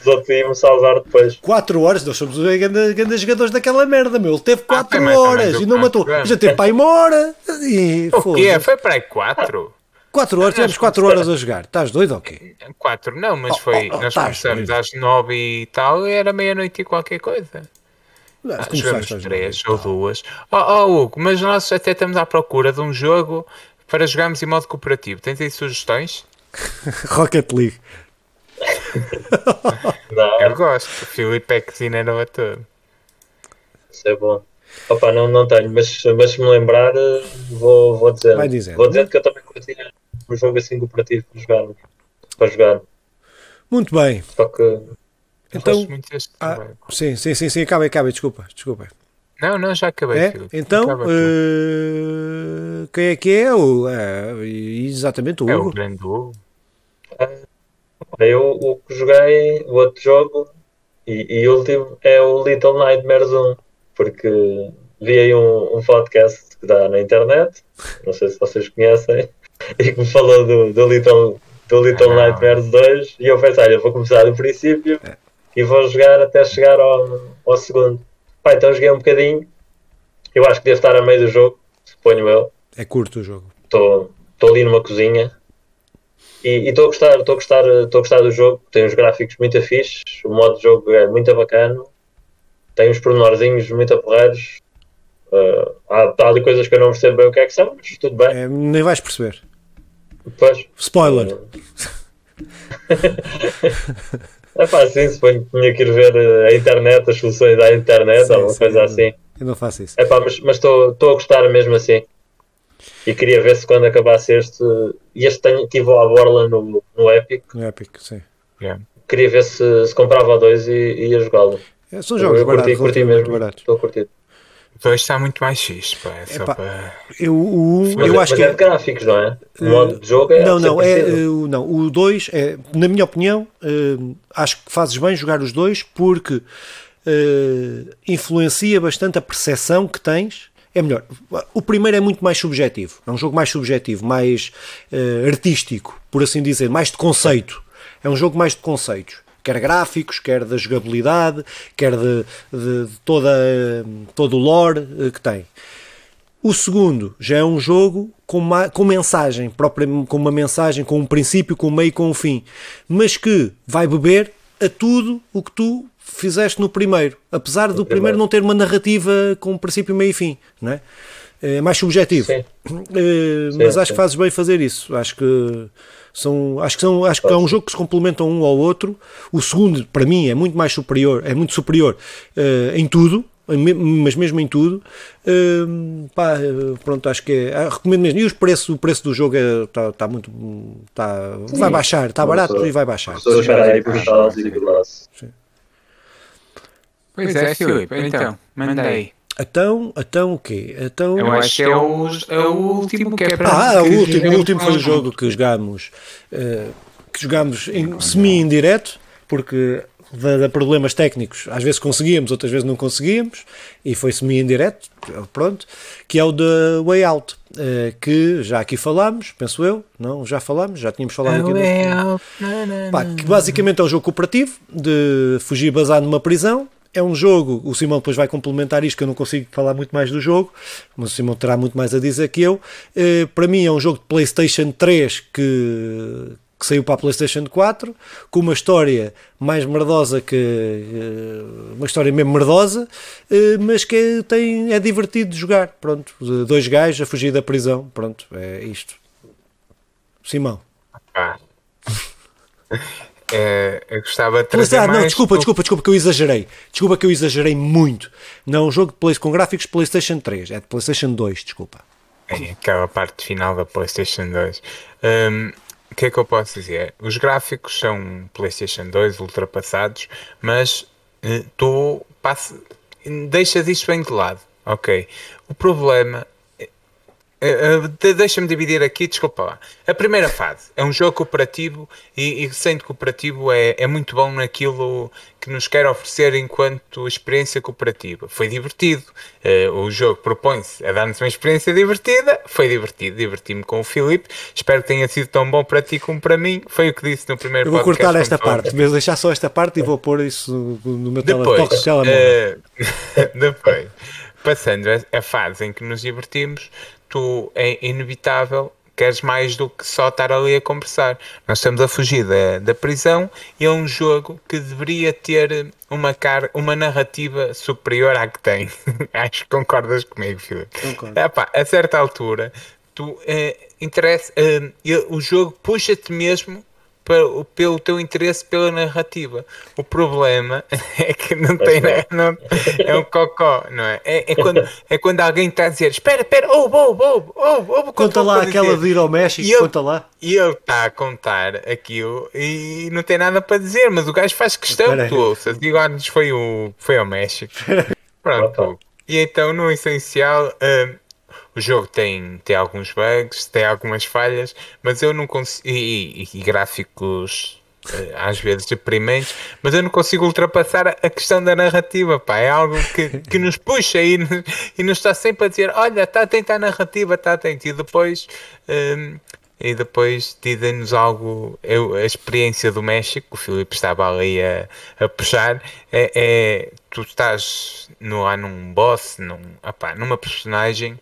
Os outros iam-me salvar depois. 4 horas, nós somos os grandes, grandes jogadores daquela merda, meu. Ele teve 4 foi mais ou horas e não matou. Já teve para uma hora. E O quê? Foi para aí 4? 4 horas, tivemos 4 horas a jogar. Estás doido ou quê? 4 não, mas Oh, foi. oh, oh, nós começamos doido. às 9 e tal e era meia-noite e qualquer coisa. Não, Ah, jogamos às 3 nove. ou 2. Oh, oh, Hugo, mas nós até estamos à procura de um jogo para jogarmos em modo cooperativo. Tens aí sugestões? Rocket League. Não, Eu gosto. O Filipe é que cozinheiro a todo. isso é bom. Opa, não, não tenho, mas, mas se me lembrar, eh, vou, vou dizer. Vai dizendo. Vou dizer que eu também curtia um jogo assim cooperativo para jogar. Para jogar. Muito bem. Só que Então, ah, sim, sim, sim, sim, acaba, acaba, desculpa, desculpa. Não, não, já acabei. É? Então, eh, quem é que é? O, é, exatamente o É o Hugo. grande Hugo. eu o que joguei, o outro jogo e, e último é o Little Nightmares 1. Porque vi aí um, um podcast que dá na internet, não sei se vocês conhecem, e que me falou do, do Little, do Little Ah. Nightmares 2 e eu pensei, olha, vou começar do princípio É. e vou jogar até chegar ao, ao segundo. Pá, então joguei um bocadinho, eu acho que devo estar a meio do jogo, suponho eu. É curto o jogo. Estou ali numa cozinha e estou a gostar, estou a gostar, estou a gostar do jogo. Tem uns gráficos muito fixes, o modo de jogo é muito bacana, tem uns pormenorzinhos muito porreiros. Uh, há, há ali coisas que eu não percebo bem o que é que são, mas tudo bem. É, nem vais perceber. Depois, Spoiler. é pá, assim, suponho que tinha que ir ver uh, a internet, as soluções à internet, Sim, alguma sim, coisa eu- assim. Eu não faço isso. É pá, mas mas estou estou a gostar mesmo assim. E queria ver se quando acabasse este, e este tenho, tive à borla no, no Epic, No Epic, sim. Yeah. queria ver se, se comprava 2 e, e ia jogá-lo. É, são jogos eu curti, baratos, curti relativamente mesmo. baratos. Estou a curtir. O 2 está muito mais fixe, pá. É só Epá, para. Eu, o, Mas, eu é- acho que é de gráficos, não é? O modo de jogo é. não, deve ser não, é, parecido. eh, o- não, o 2 é, na minha opinião, eh, acho que fazes bem jogar os dois porque eh, influencia bastante a percepção que tens. É melhor, o primeiro é muito mais subjetivo, é um jogo mais subjetivo, mais eh, artístico, por assim dizer, mais de conceito. É um jogo mais de conceitos, quer gráficos, quer da jogabilidade, quer de, de- de toda, todo o lore eh, que tem. O segundo já é um jogo com, uma, com mensagem, própria, com uma mensagem, com um princípio, com um meio e com um fim, mas que vai beber a tudo o que tu fizeste no primeiro, apesar do primeiro primeiro. não ter uma narrativa com princípio, meio e fim, não é? É mais subjetivo. Sim. Mas Sim, acho sim. que fazes bem fazer isso. Acho que são, acho que são, acho que é um jogo que se complementam um ao outro. O segundo, para mim, é muito mais superior, é muito superior eh, em tudo. mas mesmo em tudo. Uh, pá, pronto, acho que é. Recomendo mesmo. E os preços, o preço do jogo está é, tá muito. Tá, vai baixar, está barato e vai baixar. aí por Pois é, Filipe, então, mandei. Então, então o quê? Então, Eu acho que é o, é o último que é para Ah, o último, o último foi o jogo que jogámos, uh, que jogámos em semi-indireto, porque de, problemas técnicos, às vezes conseguíamos, outras vezes não conseguíamos, e foi semi-indireto, pronto, que é o The Way Out, uh, que já aqui falámos, penso eu, não? Já falámos, já tínhamos falado aqui. No... Pá, que basicamente é um jogo cooperativo, de fugir basar numa prisão, é um jogo, o Simão depois vai complementar isto, que eu não consigo falar muito mais do jogo, mas o Simão terá muito mais a dizer que eu. Uh, para mim é um jogo de PlayStation 3 que, que saiu para a PlayStation 4, com uma história mais merdosa que. Uh, uma história mesmo merdosa, uh, mas que tem, é divertido de jogar. Pronto, dois gajos a fugir da prisão. Pronto, é isto. Simão. Ah. É, eu gostava de trazer ah, não, desculpa, desculpa, desculpa que eu exagerei. Desculpa que eu exagerei muito. Não, um jogo de play, com gráficos de PlayStation 3, é de PlayStation 2, desculpa. É aquela parte final da PlayStation 2. Um, o que é que eu posso dizer? Os gráficos são PlayStation 2 ultrapassados, mas uh, tô, passo, deixa disso bem de lado. Ok. O problema Uh, Deixa-me dividir aqui, desculpa lá. A primeira fase é um jogo cooperativo e, e sendo cooperativo é, é muito bom naquilo que nos quer oferecer enquanto experiência cooperativa. Foi divertido. Uh, o jogo propõe-se a dar-nos uma experiência divertida. Foi divertido. Diverti-me com o Filipe. Espero que tenha sido tão bom para ti como para mim. Foi o que disse no primeiro Eu vou cortar esta parte, vou deixar só esta parte e vou pôr isso no meu depois, telemóvel. Uh, depois, passando a fase em que nos divertimos tu é inevitável queres mais do que só estar ali a conversar. Nós estamos a fugir da, da prisão e é um jogo que deveria ter uma, car uma narrativa superior à que tem. Acho que concordas comigo, Filipe. Concordo. Epá, a certa altura, tu, eh, interessa, eh, o jogo puxa-te mesmo pelo teu interesse pela narrativa. O problema é que não tem é. não, é um cocó, não é? É, é, quando, é quando alguém está a dizer espera, espera, ouve, ouve, ouve, ouve, ouve Conta lá aquela de ir ao México, ele, conta lá. E ele está a contar aquilo e não tem nada para dizer, mas o gajo faz questão que tu ouças. Digo, antes foi, o, foi ao México. Pronto. E então, no essencial, uh, o jogo tem, tem alguns bugs, tem algumas falhas, mas eu não consigo. E, e, e gráficos eh, às vezes deprimentes, mas eu não consigo ultrapassar a questão da narrativa, pá. É algo que, que nos puxa e, e nos está sempre a dizer: olha, está atento à narrativa, está atento. E depois. Um, e depois dizem-nos algo. Eu, a experiência do México, o Filipe estava ali a, a puxar, é, é tu estás no, lá num boss, num, opá, numa personagem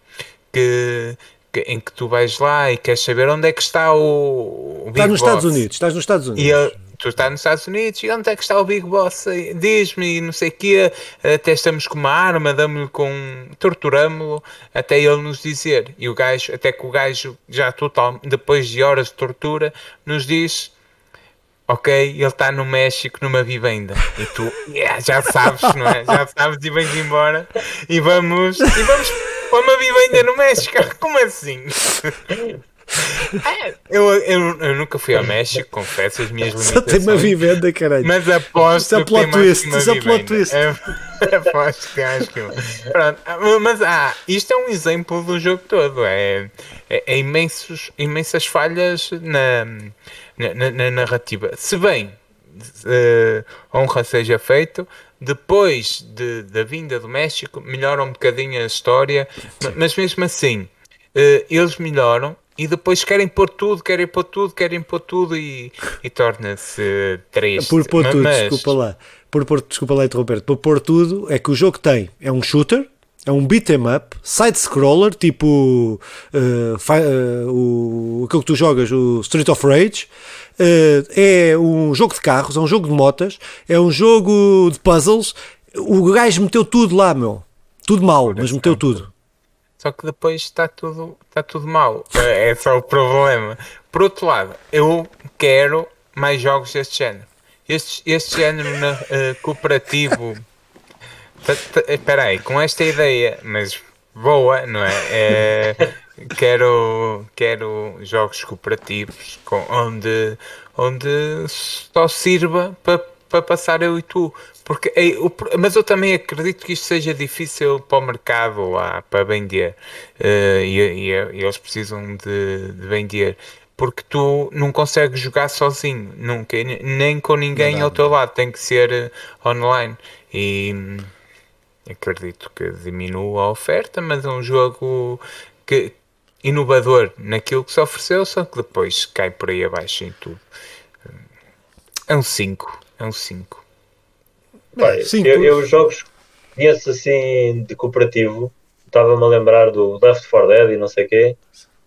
que, que, em que tu vais lá e queres saber onde é que está o, o Big Estás nos Boss. Estados Unidos, estás nos Estados Unidos. E ele, tu estás nos Estados Unidos e onde é que está o Big Boss? Diz-me, não sei o quê, até estamos com uma arma, damos-lhe com. torturamos-lo até ele nos dizer. E o gajo, até que o gajo, já total, depois de horas de tortura, nos diz. Ok, ele está no México numa vivenda e tu yeah, já sabes, não é? Já sabes e vens embora e vamos e vamos uma vivenda no México. Como assim? É, eu, eu, eu, nunca fui ao México, confesso as minhas limitações. Só tem uma vivenda, caralho. Mas aposto isso é plot twist, isso é plot twist. É, aposto que acho que. Pronto, mas ah, isto é um exemplo do jogo todo. É, é, é imensos, imensas falhas na, na, na narrativa. Se bem uh, honra seja feito, depois de, da vinda do México, melhora um bocadinho a história, mas mesmo assim, uh, eles melhoram e depois querem pôr tudo, querem pôr tudo, querem pôr tudo e, e torna-se triste. Por pôr tudo, mas... desculpa lá. Por pôr, desculpa lá interromper Por pôr tudo é que o jogo tem, é um shooter, é um beat 'em up, side-scroller, tipo uh, uh, o, aquilo que tu jogas, o Street of Rage. Uh, é um jogo de carros, é um jogo de motas, é um jogo de puzzles. O gajo meteu tudo lá, meu. Tudo mal, mas meteu tudo. Só que depois está tudo, está tudo mal. É, é só o problema. Por outro lado, eu quero mais jogos deste género. Este, este género uh, cooperativo Espera aí, com esta ideia, mas boa, não é? é quero, quero jogos cooperativos com, onde, onde só sirva para pa passar eu e tu. Porque, mas eu também acredito que isto seja difícil para o mercado lá, para vender. Uh, e, e, e, eles precisam de, de vender porque tu não consegues jogar sozinho, nunca, nem com ninguém ao teu lado, tem que ser eh, online. E hum, acredito que diminua a oferta, mas é um jogo que, inovador naquilo que se ofereceu, só que depois cai por aí abaixo em tudo. É um 5, é um 5. Eu, eu jogos conheço assim de cooperativo, estava-me a lembrar do Left 4 Dead e não sei o quê.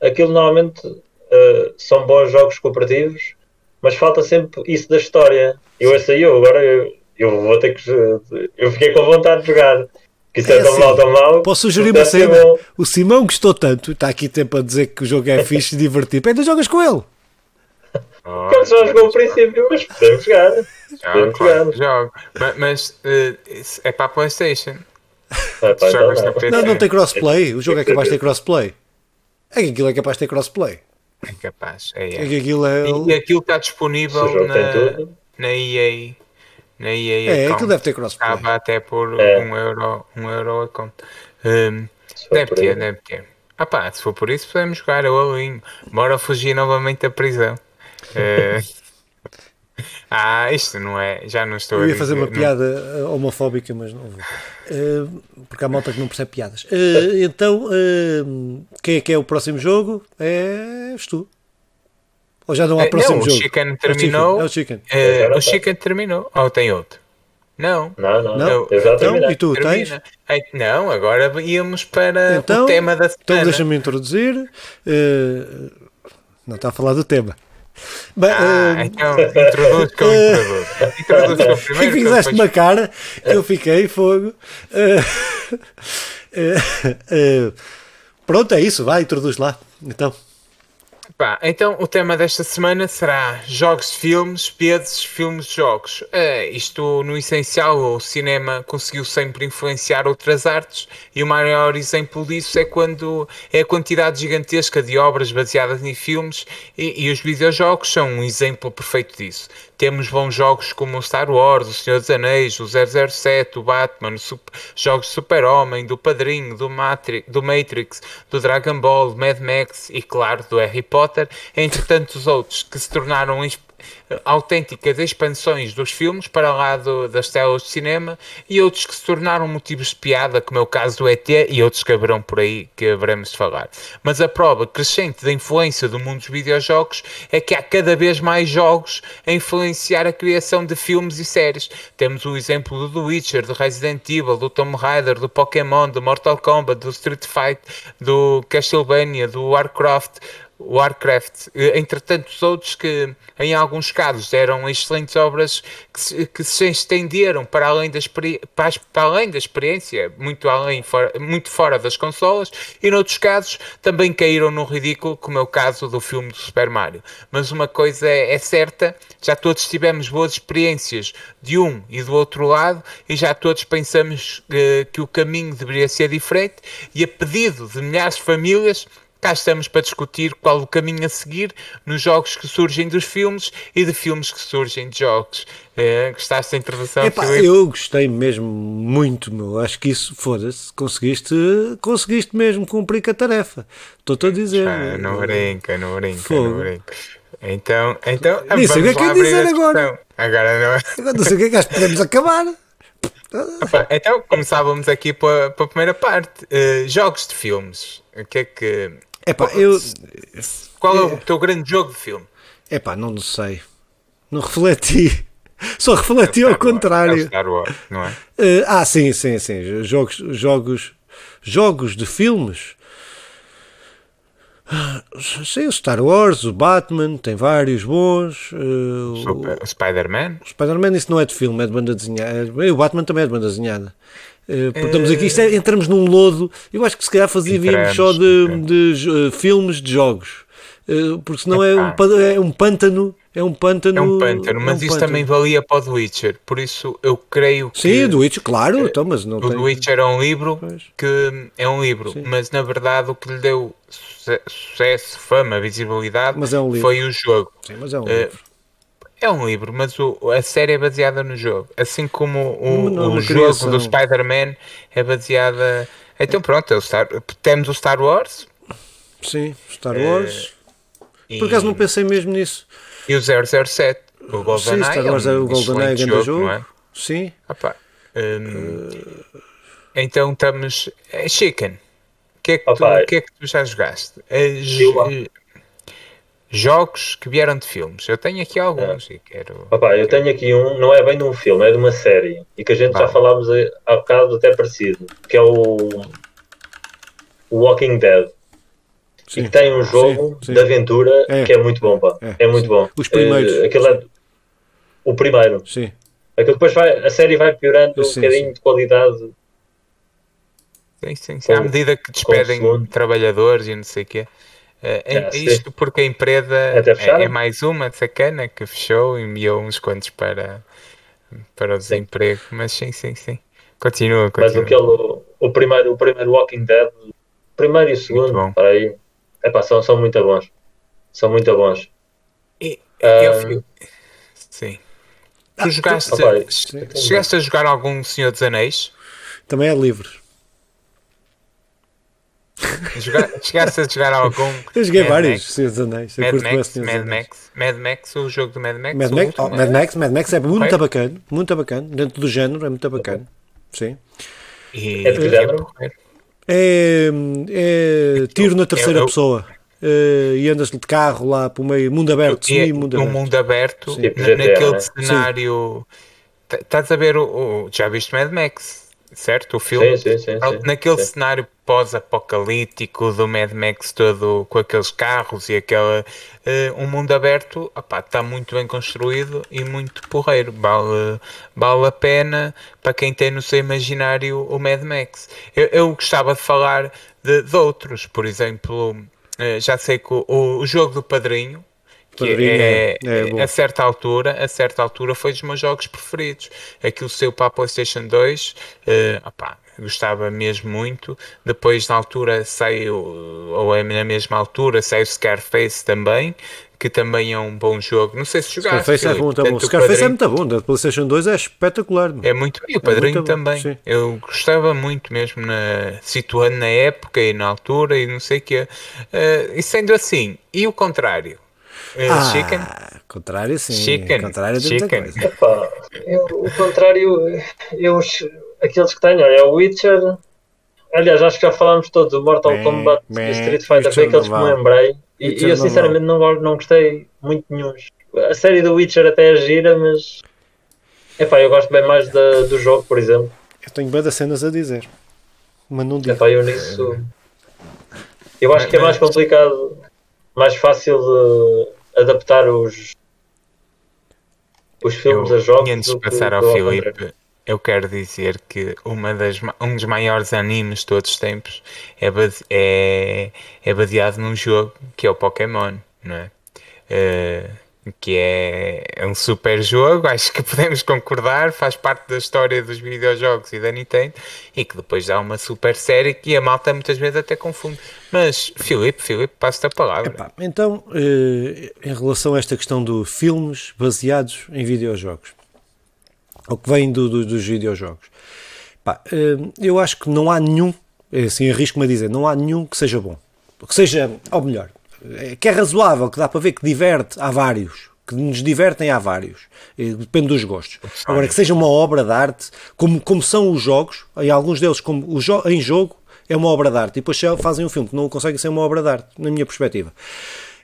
Aquilo normalmente uh, são bons jogos cooperativos, mas falta sempre isso da história. Eu esse aí, eu agora eu, eu vou ter que. Eu fiquei com vontade de jogar. Que isso é, é tão assim, mal, tão mal. Posso sugerir uma cena? O Simão gostou tanto, está aqui tempo a dizer que o jogo é fixe e divertido. Ainda jogas com ele. Oh, ele só jogou ao princípio, mas podemos jogar. Podemos jogar. Jogo. Mas, mas uh, é para a PlayStation. É, pá, então, não, não, não tem crossplay. O jogo é capaz de ter crossplay. É que aquilo é capaz de ter crossplay. É capaz. É, é. é aquilo é... E aquilo está disponível na, na EA. Na EA é, aquilo deve ter crossplay. Acaba até por é. um, euro, um euro a conta. Um, deve ter, deve ter. Ah pá, se for por isso podemos jogar o alinho. Bora fugir novamente da prisão. Uh, ah, isto não é. Já não estou Eu ia fazer uma não... piada eh, homofóbica, mas não vou. Uh, porque há malta que não percebe piadas. Uh, então, uh, quem é que é o próximo jogo? É tu. Ou já não há próximo não, jogo? O Chicken terminou. É o Chicken. É, o Chicken terminou. Ou tem outro? Não. Não, não. não. Eu então, e tu Termina. tens? Não, agora íamos para então, o tema da então semana. Então deixa-me introduzir. não está a falar do tema. Bem, ah, uh, então introduz com uh, introduz com o primeiro. E fizeste uma cara que eu fiquei fogo. Uh, uh, pronto, é isso, vai, introduz lá. Então. Pá, então o tema desta semana será jogos de filmes, pesos, filmes de jogos. Uh, isto, no essencial, o cinema conseguiu sempre influenciar outras artes e o maior exemplo disso é quando é a quantidade gigantesca de obras baseadas em filmes e, e os videojogos são um exemplo perfeito disso. Temos bons jogos como o Star Wars, o Senhor dos Anéis, o 007, o Batman, super, jogos Super-Homem, do Padrinho, do, Matri, do Matrix, do Dragon Ball, Mad Max e, claro, do Harry Potter, entre tantos outros que se tornaram autênticas expansões dos filmes para lá do, das telas de cinema e outros que se tornaram motivos de piada, como é o caso do ET e outros que haverão por aí que haveremos de falar. Mas a prova crescente da influência do mundo dos videojogos é que há cada vez mais jogos a influenciar a criação de filmes e séries. Temos o exemplo do The Witcher, do Resident Evil, do Tomb Raider, do Pokémon, do Mortal Kombat, do Street Fighter, do Castlevania, do Warcraft, Warcraft, eh, entre tantos outros que, em alguns casos, eram excelentes obras que se, que se estenderam para além, da para, para além da experiência, muito, além, fora, muito fora das consolas, e noutros casos também caíram no ridículo, como é o caso do filme do Super Mario. Mas uma coisa é, é certa, já todos tivemos boas experiências de um e do outro lado, e já todos pensamos uh, que o caminho deveria ser diferente, e a pedido de milhares de famílias, Cá estamos para discutir qual o caminho a seguir nos jogos que surgem dos filmes e de filmes que surgem de jogos. É, gostaste da introdução? Epá, eu gostei mesmo muito, meu. Acho que isso, foda-se, conseguiste, conseguiste mesmo cumprir com a tarefa. Estou-te a dizer. Ah, não brinca, não brinca, não brinca. Então, então Nem sei o que é que é dizer agora. Agora não. Agora não sei o que é que acho que podemos acabar. Então começávamos aqui para, para a primeira parte. Uh, jogos de filmes. O que é que Epá, eu... Qual é o teu grande jogo de filme? Epá, não sei. Não refleti. Só refleti é ao contrário. É Star Wars, não é? Uh, ah, sim, sim, sim. Jogos, jogos, jogos de filmes. Sei o Star Wars, o Batman, tem vários bons. Uh, o Spider-Man? Spider-Man, isso não é de filme, é de banda desenhada. O Batman também é de banda desenhada. Uh, portamos aqui, isto é, entramos num lodo. Eu acho que se calhar fazíamos só de, de, de uh, filmes de jogos. Uh, porque senão é um, é um pântano. É um pântano. É um pântano, mas é um isso pântano. também valia para o The Witcher. Por isso eu creio que. Sim, o The Witcher, claro. Então, mas não o tem... The Witcher é um livro pois. que é um livro, Sim. mas na verdade o que lhe deu sucesso, fama, visibilidade é um foi o jogo. Sim, mas é um livro. É um livro, mas o, a série é baseada no jogo. Assim como o, não, o jogo criação. do Spider-Man é baseada. Então pronto, é o Star... temos o Star Wars. Sim, Star Wars. Uh, Por acaso não pensei mesmo nisso. E o 007, o GoldenEye. Sim, Star Wars é um o GoldenEye, grande jogo. jogo. É? Sim. Opa, um, uh... Então estamos. É chicken. O que, é que, tu, que é que tu já jogaste? É, jogos que vieram de filmes. Eu tenho aqui alguns é. e quero. Opa, eu tenho aqui um, não é bem de um filme, é de uma série. E que a gente já falámos há bocado até parecido, que é o, o Walking Dead. Sim. E que tem um jogo sim, sim. de aventura é. que é muito bom, pá. É, é muito bom. Os primeiros. Uh, aquele é o primeiro. Sim. Aquilo depois vai, a série vai piorando um bocadinho de qualidade. Sim, sim, sim. À medida que despedem trabalhadores e não sei o quê. Uh, é, isto porque a empresa é, é, mais uma sacana que fechou e enviou uns quantos para, para o desemprego, mas sim, sim, sim. Continua, continua. Mas aquele, o, primeiro, o primeiro Walking Dead, primeiro e o segundo, para aí, epá, são, são muito bons. São muito bons. E, um, eu, sim. Tu ah, jogaste, tu, chegaste a jogar algum Senhor dos Anéis? Também é livre. Chegaste a jogar algum. Eu joguei Mad vários Senhor dos Anéis. Mad Max, Mad Max, Mad Max, o jogo do Mad Max. Mad, Max, oh, Mad Max, Mad Max é muito bacana, muito bacana. Dentro do género é muito bacana. Sim. E, é de género? É, é tiro na terceira eu, eu, pessoa. Uh, e andas de carro lá para o meio, mundo aberto, sim, mundo aberto. mundo aberto, tipo naquele né? cenário. Estás a ver o, o, Já viste Mad Max? Certo? O filme. Sim, sim, sim, Naquele cenário pós-apocalíptico do Mad Max todo com aqueles carros e aquela. Uh, um mundo aberto está muito bem construído e muito porreiro. Vale, vale a pena para quem tem no seu imaginário o Mad Max. Eu, eu gostava de falar de, de outros, por exemplo. Uh, já sei que o, o jogo do Padrinho, que é, é, é a certa altura, a certa altura foi dos meus jogos preferidos. Aquilo saiu para a PlayStation 2, uh, opá, gostava mesmo muito. Depois, na altura, saiu, ou é na mesma altura, saiu Scarface também, que também é um bom jogo. Não sei se jogaste. Scarface é muito bom. Scarface é muito bom. Da PlayStation 2 é espetacular. É muito. E o é Padrinho é também. Bom, Eu gostava muito mesmo, na, situando na época e na altura e não sei o quê. Uh, e sendo assim, e o contrário? Uh, ah, chicken? Contrário, sim. Chicken. Contrário chicken. Epá, eu, o contrário, eu, aqueles que tenho, é o Witcher. Aliás, acho que já falámos todos. O Mortal bem, Kombat e o Street Fighter foi aqueles que me lembrei. E, e eu sinceramente não, não, não gostei muito nenhum. A série do Witcher até é gira, mas. Epá, eu gosto bem mais da, do jogo, por exemplo. Eu tenho bem das cenas a dizer. Mas não digo. Epá, eu nisso. Eu acho que é mais complicado, mais fácil de adaptar os, os filmes eu, a jogos. Antes de passar ao Filipe, eu quero dizer que uma das, um dos maiores animes de todos os tempos é, base, é, é baseado num jogo que é o Pokémon, não é? Uh, que é, é um super jogo, acho que podemos concordar, faz parte da história dos videojogos e da Nintendo, e que depois dá uma super série que a malta muitas vezes até confunde. Mas, Filipe, Filipe, passo-te a palavra. Epá, então, eh, em relação a esta questão de filmes baseados em videojogos, ou que vêm do, do, dos videojogos, epá, eh, eu acho que não há nenhum, assim arrisco-me a dizer, não há nenhum que seja bom, que seja, ou melhor, é, que é razoável, que dá para ver que diverte, há vários. Que nos divertem, há vários. Depende dos gostos. Agora, que seja uma obra de arte, como, como são os jogos, em alguns deles, como o jo em jogo, é uma obra de arte. E depois fazem um filme que não consegue ser uma obra de arte, na minha perspectiva.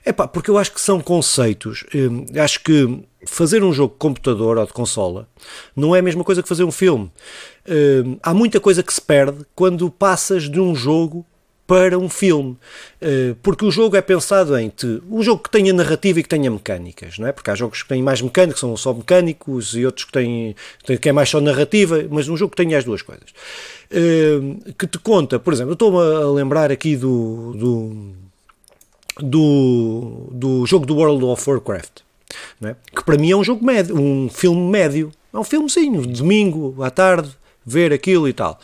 É pá, porque eu acho que são conceitos. Hum, acho que fazer um jogo de computador ou de consola não é a mesma coisa que fazer um filme. Hum, há muita coisa que se perde quando passas de um jogo para um filme. Eh, porque o jogo é pensado em te, um jogo que tenha narrativa e que tenha mecânicas, não é? Porque há jogos que têm mais mecânicos, são só mecânicos, e outros que têm que é mais só narrativa, mas um jogo que tenha as duas coisas. Eh, que te conta, por exemplo, eu estou-me a lembrar aqui do, do do, do jogo do World of Warcraft, é? que para mim é um jogo médio, um filme médio. É um filmezinho, domingo à tarde, ver aquilo e tal.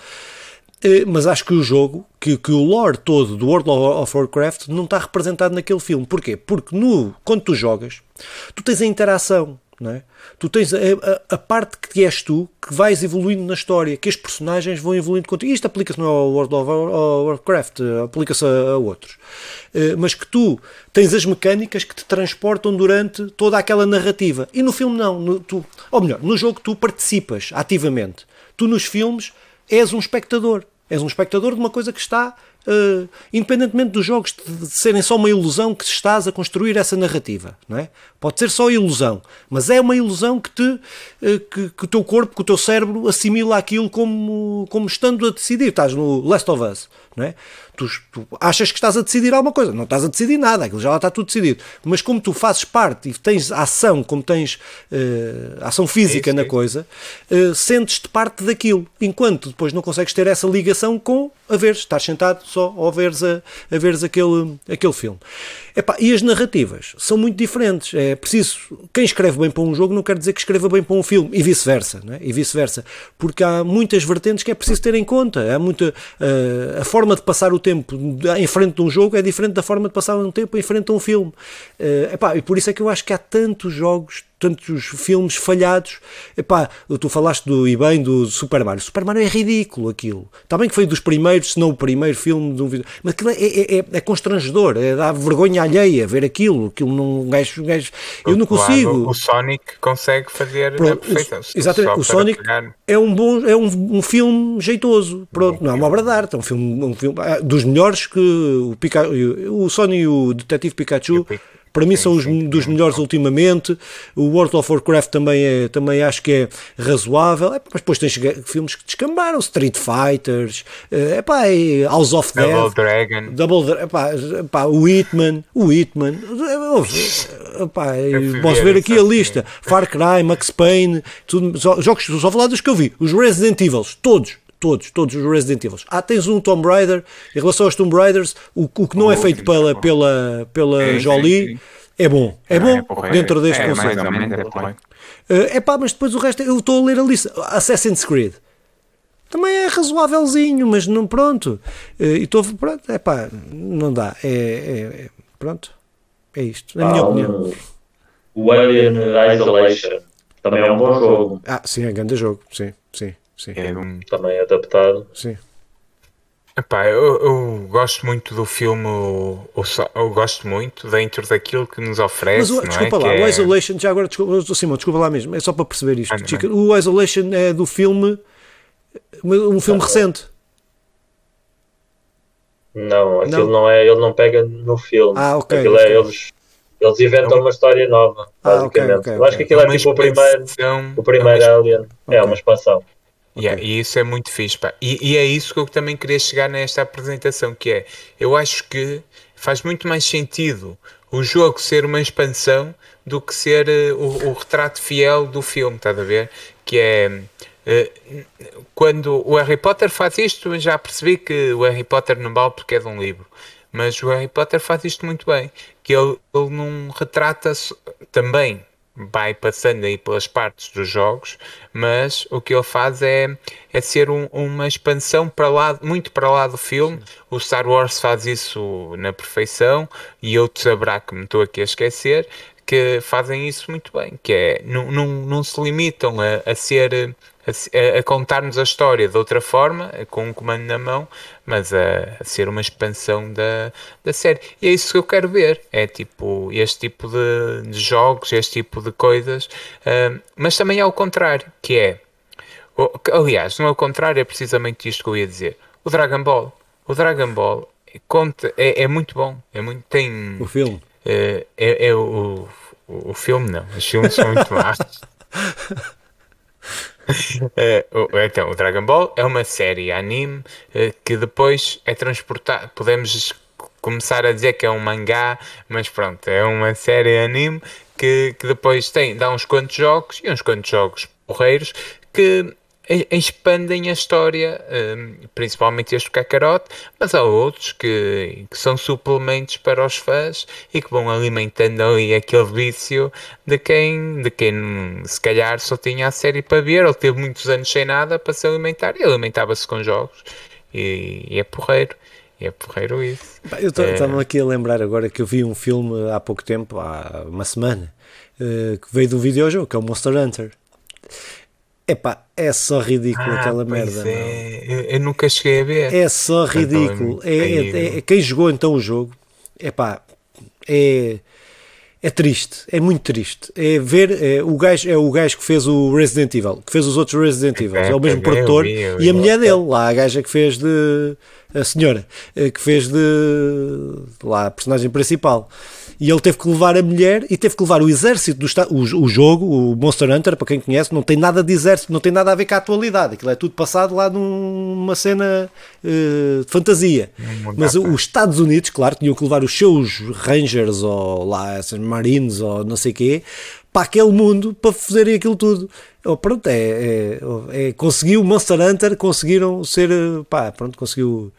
Eh, mas acho que o jogo, que, que o lore todo do World of Warcraft não está representado naquele filme. Porquê? Porque no, quando tu jogas, tu tens a interação, é? Tu tens a, a, a, parte que és tu que vais evoluindo na história, que os personagens vão evoluindo contigo. Isto aplica-se não ao World of Warcraft, aplica-se a, a, outros. Uh, mas que tu tens as mecânicas que te transportam durante toda aquela narrativa. E no filme não. No, tu, ou melhor, no jogo tu participas ativamente. Tu nos filmes és um espectador. És um espectador de uma coisa que está Uh, independentemente dos jogos de serem só uma ilusão que estás a construir essa narrativa, não é? Pode ser só ilusão, mas é uma ilusão que te uh, que, que, o teu corpo, que o teu cérebro assimila aquilo como, como estando a decidir. Estás no Last of Us, não é? Tu, tu, achas que estás a decidir alguma coisa, não estás a decidir nada, aquilo já lá está tudo decidido. Mas como tu fazes parte e tens ação, como tens uh, ação física é na coisa, uh, sentes-te parte daquilo, enquanto depois não consegues ter essa ligação com a ver, estás sentado só a veres, a, a veres aquele, aquele filme. Epá, e as narrativas são muito diferentes. É preciso. Quem escreve bem para um jogo não quer dizer que escreva bem para um filme, e vice-versa. É? E vice-versa. Porque há muitas vertentes que é preciso ter em conta. Há muita, uh, a forma de passar o tempo em frente de um jogo é diferente da forma de passar um tempo em frente a um filme. Uh, epá, e por isso é que eu acho que há tantos jogos tantos filmes falhados. Epá, tu falaste do, e bem do Super Mario. Super Mario é ridículo aquilo. Está bem que foi dos primeiros, se não o primeiro filme de um vídeo. Mas aquilo é, é, é, é constrangedor, é dá vergonha alheia ver aquilo. Aquilo não. Gajo, gajo, eu não consigo. O Sonic consegue fazer Pronto, a perfeição. O, exatamente, o Sonic pegar... é um bom, é um, um filme jeitoso. Pronto, não é uma obra de arte, é um filme, um filme ah, dos melhores que o, Pika, o Sonic e o Detetive Pikachu para mim são os dos melhores ultimamente. O World of Warcraft também, é, também acho que é razoável. É, mas depois tens filmes que descambaram: Street Fighters, é, epá, House of Death, Double Dragon, Double, epá, epá, o Hitman, o Hitman. Epá, posso ver aqui a lista: Far Cry, Max Payne, tudo, jogos, só falar dos que eu vi. Os Resident Evil, todos todos, todos os Resident Evil. Ah, tens um Tomb Raider, em relação aos Tomb Raiders, o, o que não é feito pela, pela, pela é, Jolie é bom, é bom é, dentro deste é, conceito. É, é pá, mas depois o resto, eu estou a ler a lista. Assassin's Creed também é razoávelzinho, mas não pronto. E estou, pronto, é pá, não dá. É, é, é, pronto, é isto, na minha opinião. O Alien Isolation também é um bom jogo. Ah, sim, é um grande jogo, sim, sim. Sim. É um... Também adaptado. Sim. Epá, eu, eu, gosto muito do filme, eu, eu, gosto muito dentro daquilo que nos oferece. Mas desculpa é? lá, que o é... Isolation, já agora, desculpa, Simão, desculpa lá mesmo, é só para perceber isto. Ah, Chica, o Isolation é do filme, um filme ah, recente. Não, aquilo não. não. é, ele não pega no filme. Ah, ok. Aquilo é okay. é eles. Eles inventam uma história nova, basicamente. Ah, okay, okay, eu acho que aquilo é, é tipo o primeiro, o primeiro Alien. É uma expansão. Yeah, okay. E isso é muito fixe. Pá. E, e, é isso que eu também queria chegar nesta apresentação, que é, eu acho que faz muito mais sentido o jogo ser uma expansão do que ser uh, o, o, retrato fiel do filme, estás a ver? Que é... Uh, quando o Harry Potter faz isto, já percebi que o Harry Potter não vale porque é de um livro. Mas o Harry Potter faz isto muito bem. Que ele, ele não retrata também vai passando aí pelas partes dos jogos, mas o que ele faz é, é ser um, uma expansão para lá, muito para lá do filme. Sim. O Star Wars faz isso na perfeição e outros haverá que me estou aqui a esquecer que fazem isso muito bem, que é não, não, não se limitam a, a ser a, a contar-nos a história de outra forma, com um comando na mão, mas a, a, ser uma expansão da, da série. E é isso que eu quero ver. É tipo este tipo de, de jogos, este tipo de coisas, uh, mas também é o contrário, que é. Aliás, não é o contrário, é precisamente isto que eu ia dizer. O Dragon Ball. O Dragon Ball conta, é, é muito bom. É muito, tem. O filme. Uh, é, é o, o, o filme, não. Os filmes são muito más. É, então, o Dragon Ball é uma série anime é, que depois é transportado. Podemos começar a dizer que é um mangá, mas pronto, é uma série anime que, que depois tem, dá uns quantos jogos e uns quantos jogos porreiros que expandem a história, um, principalmente este Kakarot, mas há outros que, que são suplementos para os fãs e que vão alimentando ali aquele vício de quem, de quem se calhar só tinha a série para ver ou teve muitos anos sem nada para se alimentar e alimentava-se com jogos e, e é porreiro. É porreiro isso. Eu estava é... aqui a lembrar agora que eu vi um filme há pouco tempo, há uma semana, uh, que veio de um videojogo, que é o Monster Hunter. Epá, é só ridículo ah, aquela merda. É. Eu, eu, nunca cheguei a ver. É só então, ridículo. Então, é, é, é, quem jogou então o jogo, epá, é, é triste, é muito triste. É ver é, o gajo, é o gajo que fez o Resident Evil, que fez os outros Resident Evil, é o mesmo produtor, vi, e a mulher dele, lá a gaja que fez de a senhora, eh, que fez de lá a personagem principal e ele teve que levar a mulher e teve que levar o exército do Estado. O, o, jogo, o Monster Hunter, para quem conhece, não tem nada de exército, não tem nada a ver com a atualidade. Aquilo é tudo passado lá numa cena uh, de fantasia. Mas os Estados Unidos, claro, tinham que levar os seus Rangers ou lá, esses Marines ou não sei o quê para aquele mundo para fazerem aquilo tudo. Oh, pronto, é, é, é, conseguiu Monster Hunter, conseguiram ser, pá, pronto, conseguiu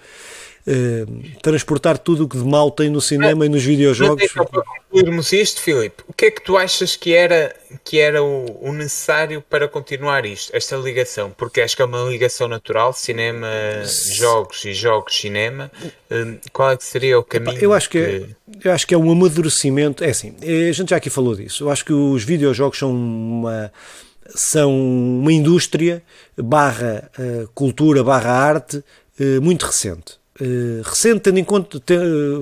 eh, transportar tudo o que de mal tem no cinema e nos videojogos. Então, para concluirmos isto, Filipe, o que é que tu achas que era, que era o, o, necessário para continuar isto, esta ligação? Porque acho que é uma ligação natural, cinema, jogos e jogos, cinema. Eh, qual é que seria o caminho? eu, acho que, é, que... eu acho que é um amadurecimento. É assim, eh, a gente já aqui falou disso. Eu acho que os videojogos são uma são uma indústria barra uh, cultura barra arte uh, muito recente Uh, recente, tendo em conta,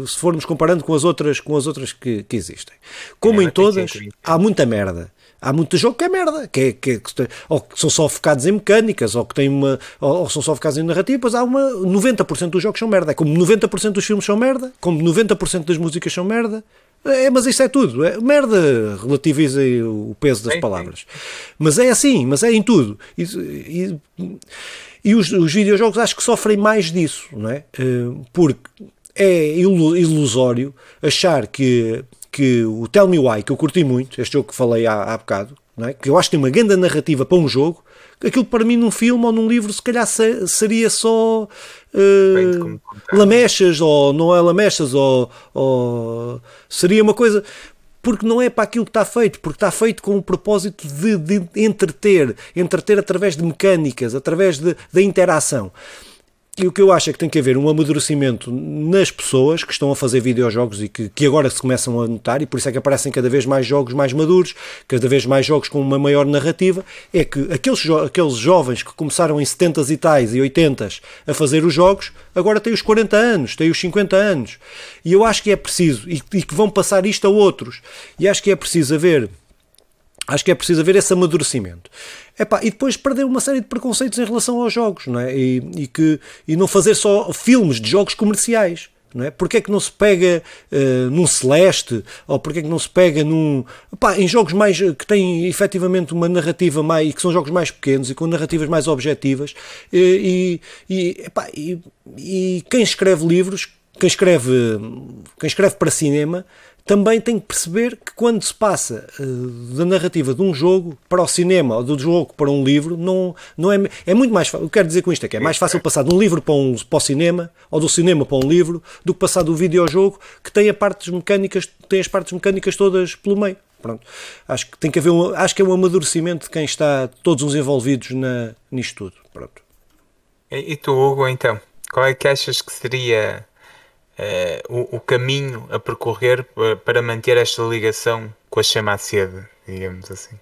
se formos comparando com as outras, com as outras que, que existem. Como é, em todas, há muita merda. Há muito jogo que é merda, que, é, que, é, que, ou que são só focados em mecânicas, ou que têm uma, ou, ou são só focados em narrativas. Há uma 90% dos jogos são merda. É como 90% dos filmes são merda, como 90% das músicas são merda. É, mas isso é tudo. É, merda relativiza o peso das palavras. Mas é assim, mas é em tudo. E, e, e os, os videojogos acho que sofrem mais disso, não é? Eh, porque é ilusório achar que, que o Tell Me Why, que eu curti muito, este jogo que falei há, há bocado, não é? que eu acho que tem uma grande narrativa para um jogo, aquilo para mim num filme ou num livro se calhar seria só uh, lamechas ou não é lamechas ou, ou seria uma coisa porque não é para aquilo que está feito, porque está feito com o propósito de, de entreter, entreter através de mecânicas, através da interação. E o que eu acho é que tem que haver um amadurecimento nas pessoas que estão a fazer videojogos e que, que agora se começam a notar, e por isso é que aparecem cada vez mais jogos mais maduros, cada vez mais jogos com uma maior narrativa, é que aqueles, jo aqueles jovens que começaram em 70 e tais e 80 a fazer os jogos, agora têm os 40 anos, têm os 50 anos. E eu acho que é preciso, e, e que vão passar isto a outros, e acho que é preciso haver Acho que é preciso haver esse amadurecimento. Epá, e depois perder uma série de preconceitos em relação aos jogos, não é? E, e, que, e não fazer só filmes de jogos comerciais. Não é? Porquê é que não se pega uh, num Celeste ou porquê é que não se pega num epá, em jogos mais que têm efetivamente uma narrativa mais que são jogos mais pequenos e com narrativas mais objetivas e, e, epá, e, e quem escreve livros quem escreve quem escreve para cinema também tem que perceber que quando se passa uh, da narrativa de um jogo para o cinema ou do jogo para um livro, não, não é, é muito mais fácil. Eu quero dizer com isto é que é mais fácil passar de um livro para, um, para o cinema ou do cinema para um livro do que passar do videojogo que tem, a partes mecânicas, tem as partes mecânicas todas pelo meio. Pronto. Acho que tem que haver um, acho que é um amadurecimento de quem está todos os envolvidos na, nisto tudo. Pronto. E, e tu, Hugo, então, qual é que achas que seria o, o, caminho a percorrer para manter esta ligação com a chama sede, digamos assim.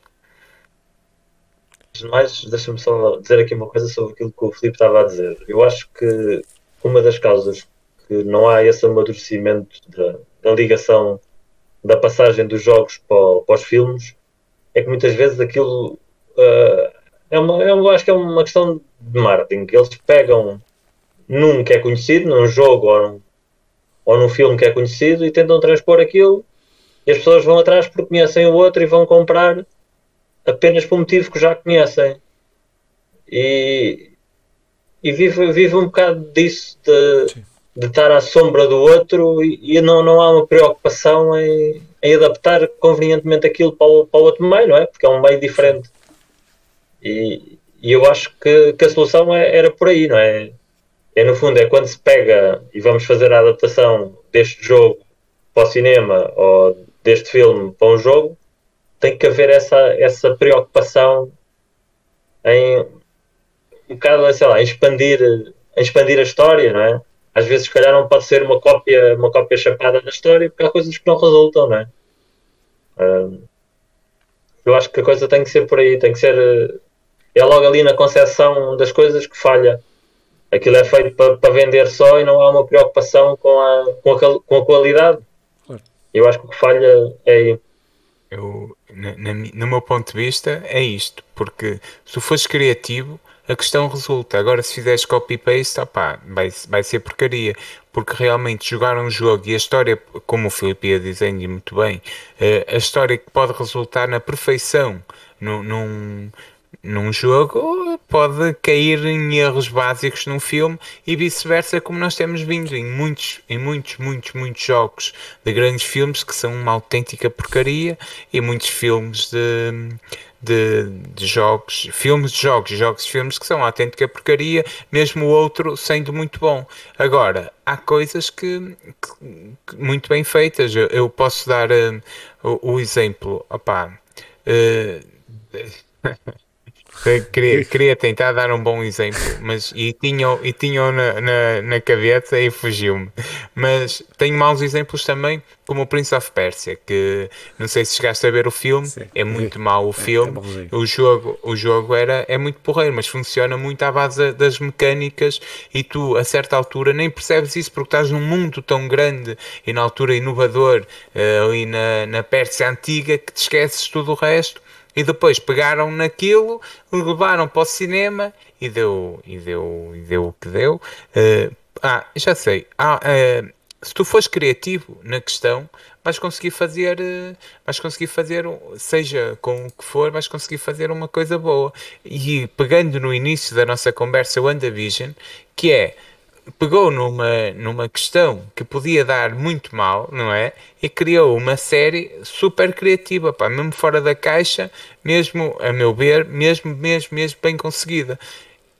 Mais, deixa-me só dizer aqui uma coisa sobre aquilo que o Filipe estava a dizer. Eu acho que uma das causas que não há esse amadurecimento da, da ligação da passagem dos jogos para, para, os filmes é que muitas vezes aquilo uh, é uma, eu acho que é uma questão de marketing. Eles pegam num que é conhecido, num jogo ou num, ou num filme que é conhecido e tentam transpor aquilo e as pessoas vão atrás porque conhecem o outro e vão comprar apenas por motivo que já conhecem. E, e vive, vive um bocado disso de, de estar à sombra do outro e, e, não, não há uma preocupação em, em adaptar convenientemente aquilo para o, para o outro meio, não é? Porque é um meio diferente. E, e eu acho que, que a solução é, era por aí, não é? É no fundo, é quando se pega e vamos fazer a adaptação deste jogo para o cinema ou deste filme para um jogo, tem que haver essa, essa preocupação em um bocado, sei lá, expandir, expandir a história, não é? Às vezes, se calhar, não pode ser uma cópia, uma cópia chapada da história, porque há coisas que não resultam, não é? eu acho que a coisa tem que ser por aí, tem que ser. É logo ali na concepção das coisas que falha. Aquilo é feito para, para vender só e não há uma preocupação com a, com a, com a qualidade. Eu acho que o que falha é aí. Eu, na, na, no meu ponto de vista, é isto, porque se tu fores criativo, a questão resulta. Agora, se fizeres copy-paste, vai, vai ser porcaria, porque realmente jogar um jogo e a história, como o Filipe ia dizendo muito bem, eh, a história que pode resultar na perfeição num, num num jogo pode cair em erros básicos num filme e vice-versa, como nós temos vindo em muitos, em muitos, muitos, muitos jogos de grandes filmes que são uma autêntica porcaria e muitos filmes de, de, de jogos, filmes de jogos, jogos de filmes que são autêntica porcaria, mesmo o outro sendo muito bom. Agora, há coisas que, que, muito bem feitas. Eu, eu posso dar uh, o, o, exemplo, opá. Uh, Queria, queria tentar dar um bom exemplo, mas e tinham e tinham na, na, na cabeça e fugiu-me. Mas tenho maus exemplos também, como o Prince of Persia, que não sei se chegaste a ver o filme, Sim. é muito mau o filme. É, é o jogo, o jogo era, é muito porreiro, mas funciona muito à base das mecânicas e tu, a certa altura, nem percebes isso porque estás num mundo tão grande e na altura inovador uh, ali na, na Pérsia antiga que te esqueces tudo o resto e depois pegaram naquilo, levaram para o cinema e deu, e deu, e deu o que deu. Uh, ah, já sei. Ah, uh, se tu fores criativo na questão, vais conseguir fazer, uh, vais conseguir fazer, seja com o que for, vais conseguir fazer uma coisa boa. E pegando no início da nossa conversa, o WandaVision, que é pegou numa, numa questão que podia dar muito mal, não é? E criou uma série super criativa, pá, mesmo fora da caixa, mesmo, a meu ver, mesmo, mesmo, mesmo bem conseguida.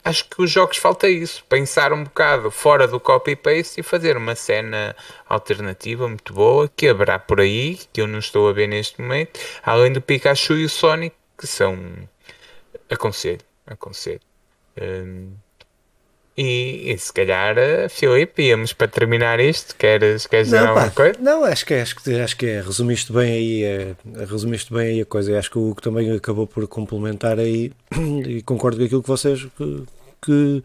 Acho que os jogos falta isso, pensar um bocado fora do copy-paste e fazer uma cena alternativa muito boa, que haverá por aí, que eu não estou a ver neste momento, além do Pikachu e o Sonic, que são aconselho, aconselho. Hum, e, e, se calhar, eh, Filipe, íamos para terminar isto. Queres, queres dizer não, alguma pá, coisa? Não, acho que, acho que, acho que é, resumiste bem aí, é, resumiste bem aí a coisa. Acho que o Hugo também acabou por complementar aí e concordo com aquilo que vocês que, que,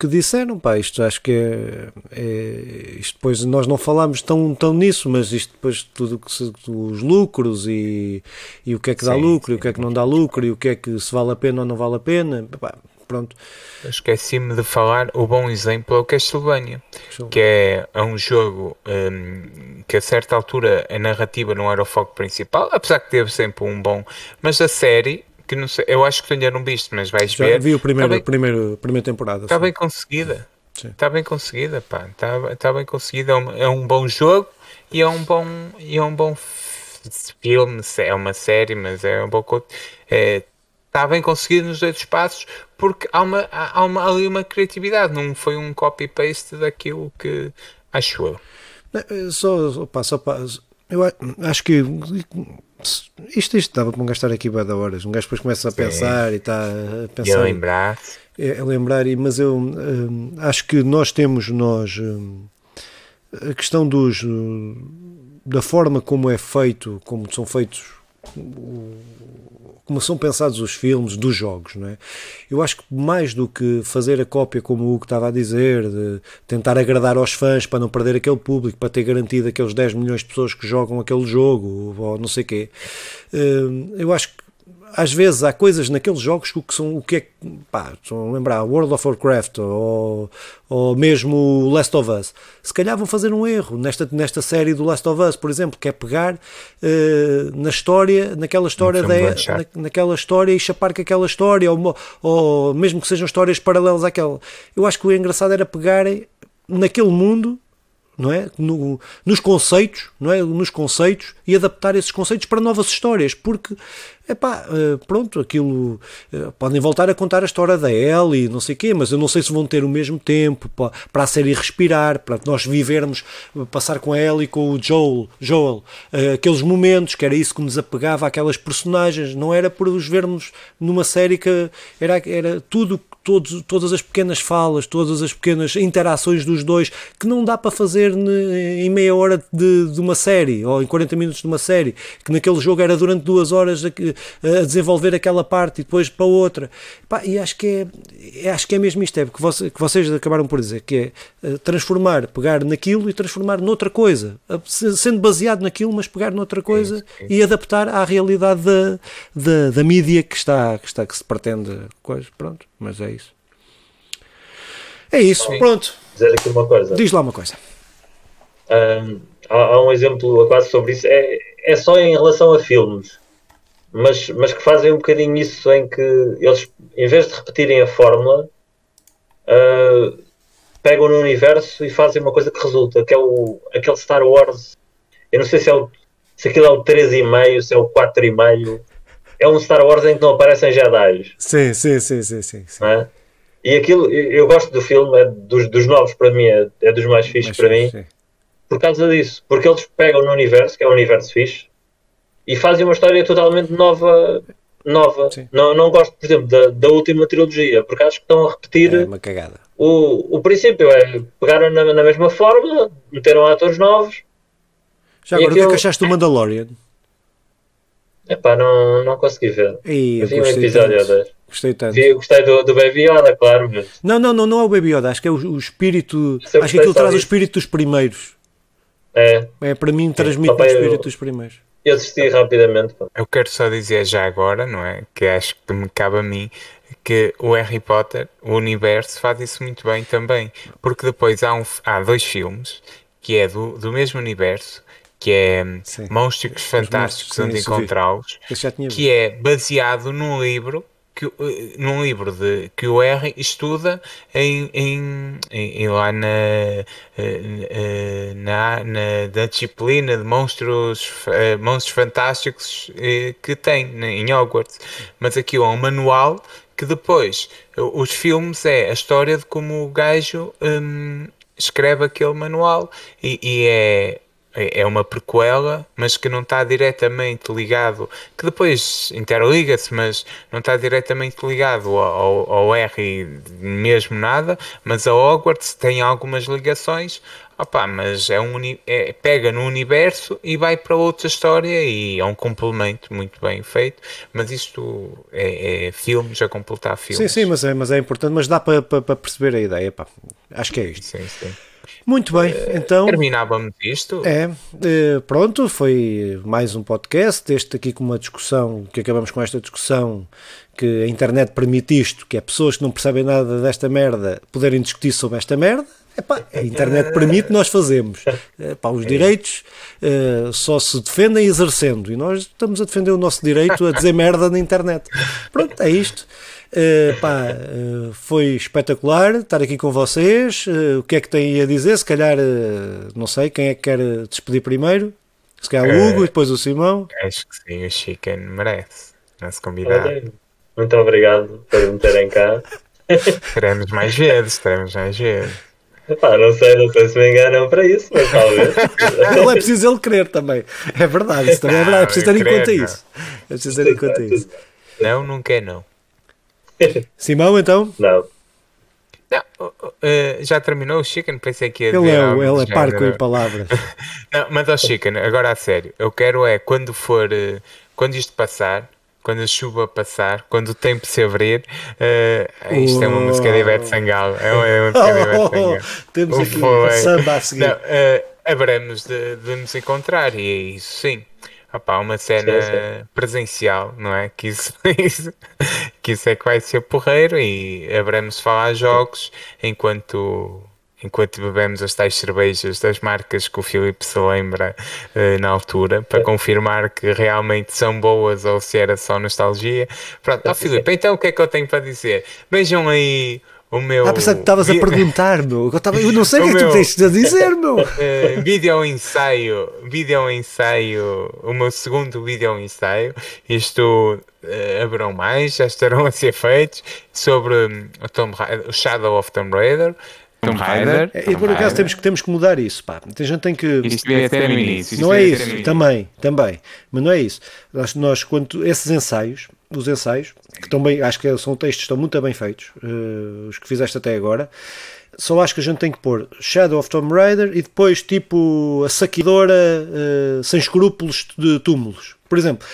que disseram. Pá, isto acho que é, é, Isto depois nós não falámos tão, tão nisso, mas isto depois tudo que se, os lucros e, e o que é que dá sim, lucro sim, e o que é que não dá lucro e o que é que se vale a pena ou não vale a pena. Pá, pronto. Esqueci-me de falar o bom exemplo é o Castlevania, que é, é um jogo um, que a certa altura a narrativa não era o foco principal, apesar que teve sempre um bom, mas a série que não sei, eu acho que tu ainda não viste, mas vais Já ver. vi o primeiro, tá bem, primeiro, primeira temporada. Está bem conseguida. Está bem conseguida, pá. Está tá bem conseguida. É um, é um bom jogo e é um bom, e é um bom filme. É uma série, mas é um bom. É, está bem conseguido nos dois espaços porque há, uma, há uma, ali uma criatividade, não foi um copy-paste daquilo que acho eu. Eh, só, opa, só, eu acho que isto, isto dava para um gastar aqui bem da horas. Um gajo depois começa a Sim. pensar e está a pensar. E a lembrar. É, a lembrar, mas eu hum, acho que nós temos nós hum, a questão dos da forma como é feito, como são feitos como são pensados os filmes dos jogos, não é? Eu acho que mais do que fazer a cópia, como o Hugo estava a dizer, de tentar agradar aos fãs para não perder aquele público, para ter garantido aqueles 10 milhões de pessoas que jogam aquele jogo, ou não sei o quê, eh, eu acho que às vezes há coisas naqueles jogos que são o que é pá, estão a lembrar World of Warcraft ou, ou mesmo Last of Us. Se calhar vão fazer um erro nesta, nesta série do Last of Us, por exemplo, que é pegar uh, na história, naquela história da, na, naquela história e chapar com aquela história ou, ou mesmo que sejam histórias paralelas àquela. Eu acho que o engraçado era pegarem naquele mundo não é? No, nos conceitos, não é? Nos conceitos e adaptar esses conceitos para novas histórias, porque epá, eh, pronto, aquilo eh, podem voltar a contar a história da Ellie, não sei quê, mas eu não sei se vão ter o mesmo tempo para, para a série respirar, para nós vivermos, passar com a Ellie e com o Joel, Joel, eh, aqueles momentos que era isso que nos apegava àquelas personagens, não era por os vermos numa série que era, era tudo todos, todas as pequenas falas, todas as pequenas interações dos dois, que não dá para fazer em meia hora de, de uma série, ou em 40 minutos de uma série, que naquele jogo era durante duas horas a, a desenvolver aquela parte e depois para outra. Pá, e acho que é, acho que é mesmo isto, é que, você, que vocês acabaram por dizer, que é eh, transformar, pegar naquilo e transformar noutra coisa, sendo baseado naquilo, mas pegar noutra coisa é é e adaptar à realidade da, da, da mídia que está, que está, que se pretende, coisa, pronto, mas é isso. É isso, Sim. pronto. Dizer aqui uma coisa. Diz lá uma coisa. Um, há, há, um exemplo quase sobre isso. É, é só em relação a filmes, mas, mas que fazem um bocadinho isso em que eles, em vez de repetirem a fórmula, uh, pegam no universo e fazem uma coisa que resulta, que é o, aquele Star Wars. Eu não sei se, é o, se aquilo é o 3,5, se é o 4,5. É um Star Wars em que não aparecem Jedi. Sim, sim, sim, sim, sim. sim. É? E aquilo, eu gosto do filme, é dos, dos novos para mim, é, é dos mais fixos para mim, sim. por causa disso. Porque eles pegam no universo, que é um universo fixe, e fazem uma história totalmente nova. nova. Não, não gosto, por exemplo, da, da última trilogia, porque acho que estão a repetir. É uma cagada. O, o princípio é pegaram na, na mesma fórmula, meteram atores novos. Já agora, aquilo... o que é que achaste do Mandalorian? Epá, não, não consegui ver. Ei, vi um episódio tanto. 10. Gostei tanto. Vi, gostei do, do Baby Yoda, claro. Mas... Não, não, não, não é o Baby Yoda, acho que é o, o espírito. Acho que aquilo traz disso. o espírito dos primeiros. É. É, para mim transmite o espírito eu, dos primeiros. Eu assisti rapidamente. Pô. Eu quero só dizer já agora, não é? Que acho que me cabe a mim que o Harry Potter, o universo, faz isso muito bem também. Porque depois há, um, há dois filmes que é do, do mesmo universo que é sim. Monstros Fantásticos onde encontrá-los, que é baseado num livro que, eh, num livro de, que o R estuda em, em, em lá na, eh, eh, na, na, na, disciplina de monstros, monstros fantásticos que tem em Hogwarts. Mas aqui é um manual que depois os filmes é a história de como o gajo hum, escreve aquele manual e, e é é, é uma prequela, mas que não está diretamente ligado, que depois interliga-se, mas não está diretamente ligado ao, ao, R mesmo nada, mas a Hogwarts tem algumas ligações, opa, mas é um, é, pega no universo e vai para outra história e é um complemento muito bem feito, mas isto é, é filmes a completar filmes. Sim, sim, mas é, mas é importante, mas dá para, para, para perceber a ideia, pá. acho que é isto. Sim, sim. Muito bem, então. Terminávamos isto. É, uh, pronto, foi mais um podcast. Este aqui com uma discussão, que acabamos com esta discussão que a internet permite isto, que é pessoas que não percebem nada desta merda poderem discutir sobre esta merda. Epá, a internet permite, nós fazemos. Epá, os direitos uh, só se defendem exercendo e nós estamos a defender o nosso direito a dizer merda na internet. Pronto, é isto. Uh, pá, uh, foi espetacular estar aqui com vocês. Uh, o que é que têm a dizer? Se calhar, não sei, quem é que quer despedir primeiro? Se calhar o Hugo e depois o Simão. Acho que sim, o Chicken merece. Nosso convidado. Muito obrigado por me terem cá. Teremos mais vezes, teremos mais vezes. Epá, não sei, não sei se me enganam para isso, mas talvez. não é preciso ele querer também. É verdade, isso também é verdade. É preciso ter em conta isso. É preciso ter em conta isso. Não, não quer não. Simão, então? Não. Não, uh, já terminou o Chicken? Pensei que ia ele é, ele é parco em palavras. não, mas ao Chicken, agora a sério, eu quero é quando for, uh, quando isto passar, quando a chuva passar, quando o tempo se abrir, uh, isto oh. é uma música de Ivete Sangalo. É uma, é uma música de Ivete Sangalo. Temos aqui um samba a seguir. Não, uh, haveremos de, de nos encontrar e é isso sim. Opa, uma cena sim, sim. presencial, não é? Que isso, isso, que isso é que vai ser porreiro e de falar jogos enquanto, enquanto bebemos as tais cervejas das marcas que o Filipe se lembra uh, na altura, para é. confirmar que realmente são boas ou se era só nostalgia. Pronto, oh, Filipe, então o que é que eu tenho para dizer? Vejam aí o meu. Ah, pensava que estavas a perguntar, meu. Eu, tava, eu não sei o que é que tu tens a dizer, meu. Uh, vídeo ensaio, vídeo ensaio, o meu segundo vídeo ensaio. Isto uh, haverão mais, já estarão a ser feitos sobre um, o, Raider, o Shadow of Tomb Raider. Tomb Raider. É, e por acaso temos que, temos que mudar isso, pá. A gente tem que. Isto devia ter no início. Não é isso, também, também. Mas não é isso. Nós, nós quando esses ensaios, os ensaios, que bem, acho que são textos que estão muito bem feitos, uh, os que fizeste até agora. Só acho que a gente tem que pôr Shadow of Tomb Raider e depois tipo a saqueadora uh, sem escrúpulos de túmulos. Por exemplo,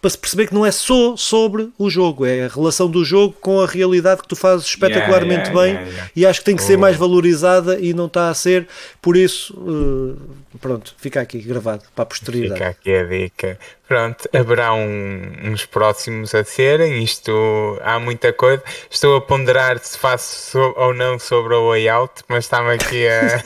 para se perceber que não é só sobre o jogo, é a relação do jogo com a realidade que tu fazes espetacularmente yeah, yeah, bem yeah, e acho que tem que oh. ser mais valorizada e não está a ser, por isso, uh, pronto, fica aqui gravado para a posteridade. Fica aqui a dica. Pronto, haverá um, uns próximos a serem, isto há muita coisa. Estou a ponderar se faço so, ou não sobre o layout, mas está-me aqui a,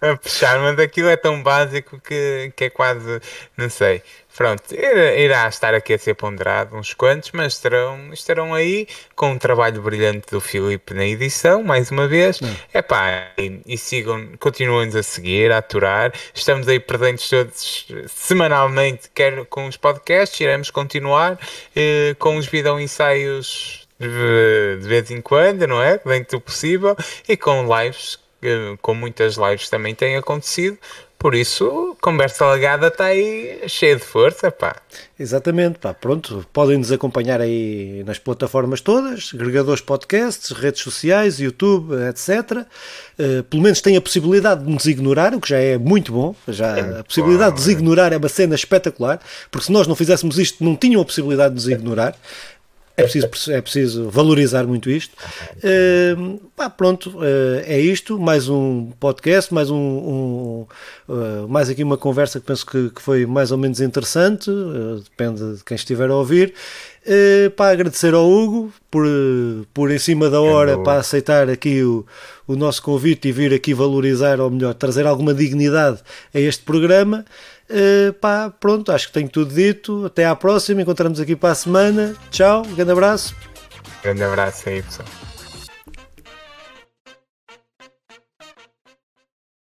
a puxar, mas aquilo é tão básico que, que é quase, não sei. Pronto, irá estar aqui a ser ponderado uns quantos, mas estarão, estarão aí com um trabalho brilhante do Filipe na edição, mais uma vez. É pá, e, e, sigam, continuem-nos a seguir, a aturar. Estamos aí presentes todos semanalmente, quer com os podcasts, iremos continuar eh, com os vídeo ensaios de, de vez em quando, não é? Dentro do possível, e com lives, eh, com muitas lives também tem acontecido. Por isso, conversa legada está aí cheia de força, pá. Exatamente, pá. Pronto, podem nos acompanhar aí nas plataformas todas, agregadores podcasts, redes sociais, YouTube, etc. Uh, eh, pelo menos tem a possibilidade de nos ignorar, o que já é muito bom. Já, é a possibilidade bom, de nos ignorar é uma cena espetacular, porque se nós não fizéssemos isto, não tinham a possibilidade de nos ignorar. É preciso, é preciso valorizar muito isto. Uh, pá, pronto, uh, é isto. Mais um podcast, mais um, um uh, mais aqui uma conversa que penso que, que foi mais ou menos interessante. depende de quem estiver a ouvir. Para agradecer ao Hugo por, por em cima da hora para aceitar aqui o, o nosso convite e vir aqui valorizar, ou melhor, trazer alguma dignidade a este programa. Uh, pá, pronto, acho que tenho tudo dito. Até à próxima, encontramos aqui para a semana. Tchau, grande abraço. Grande abraço aí, pessoal.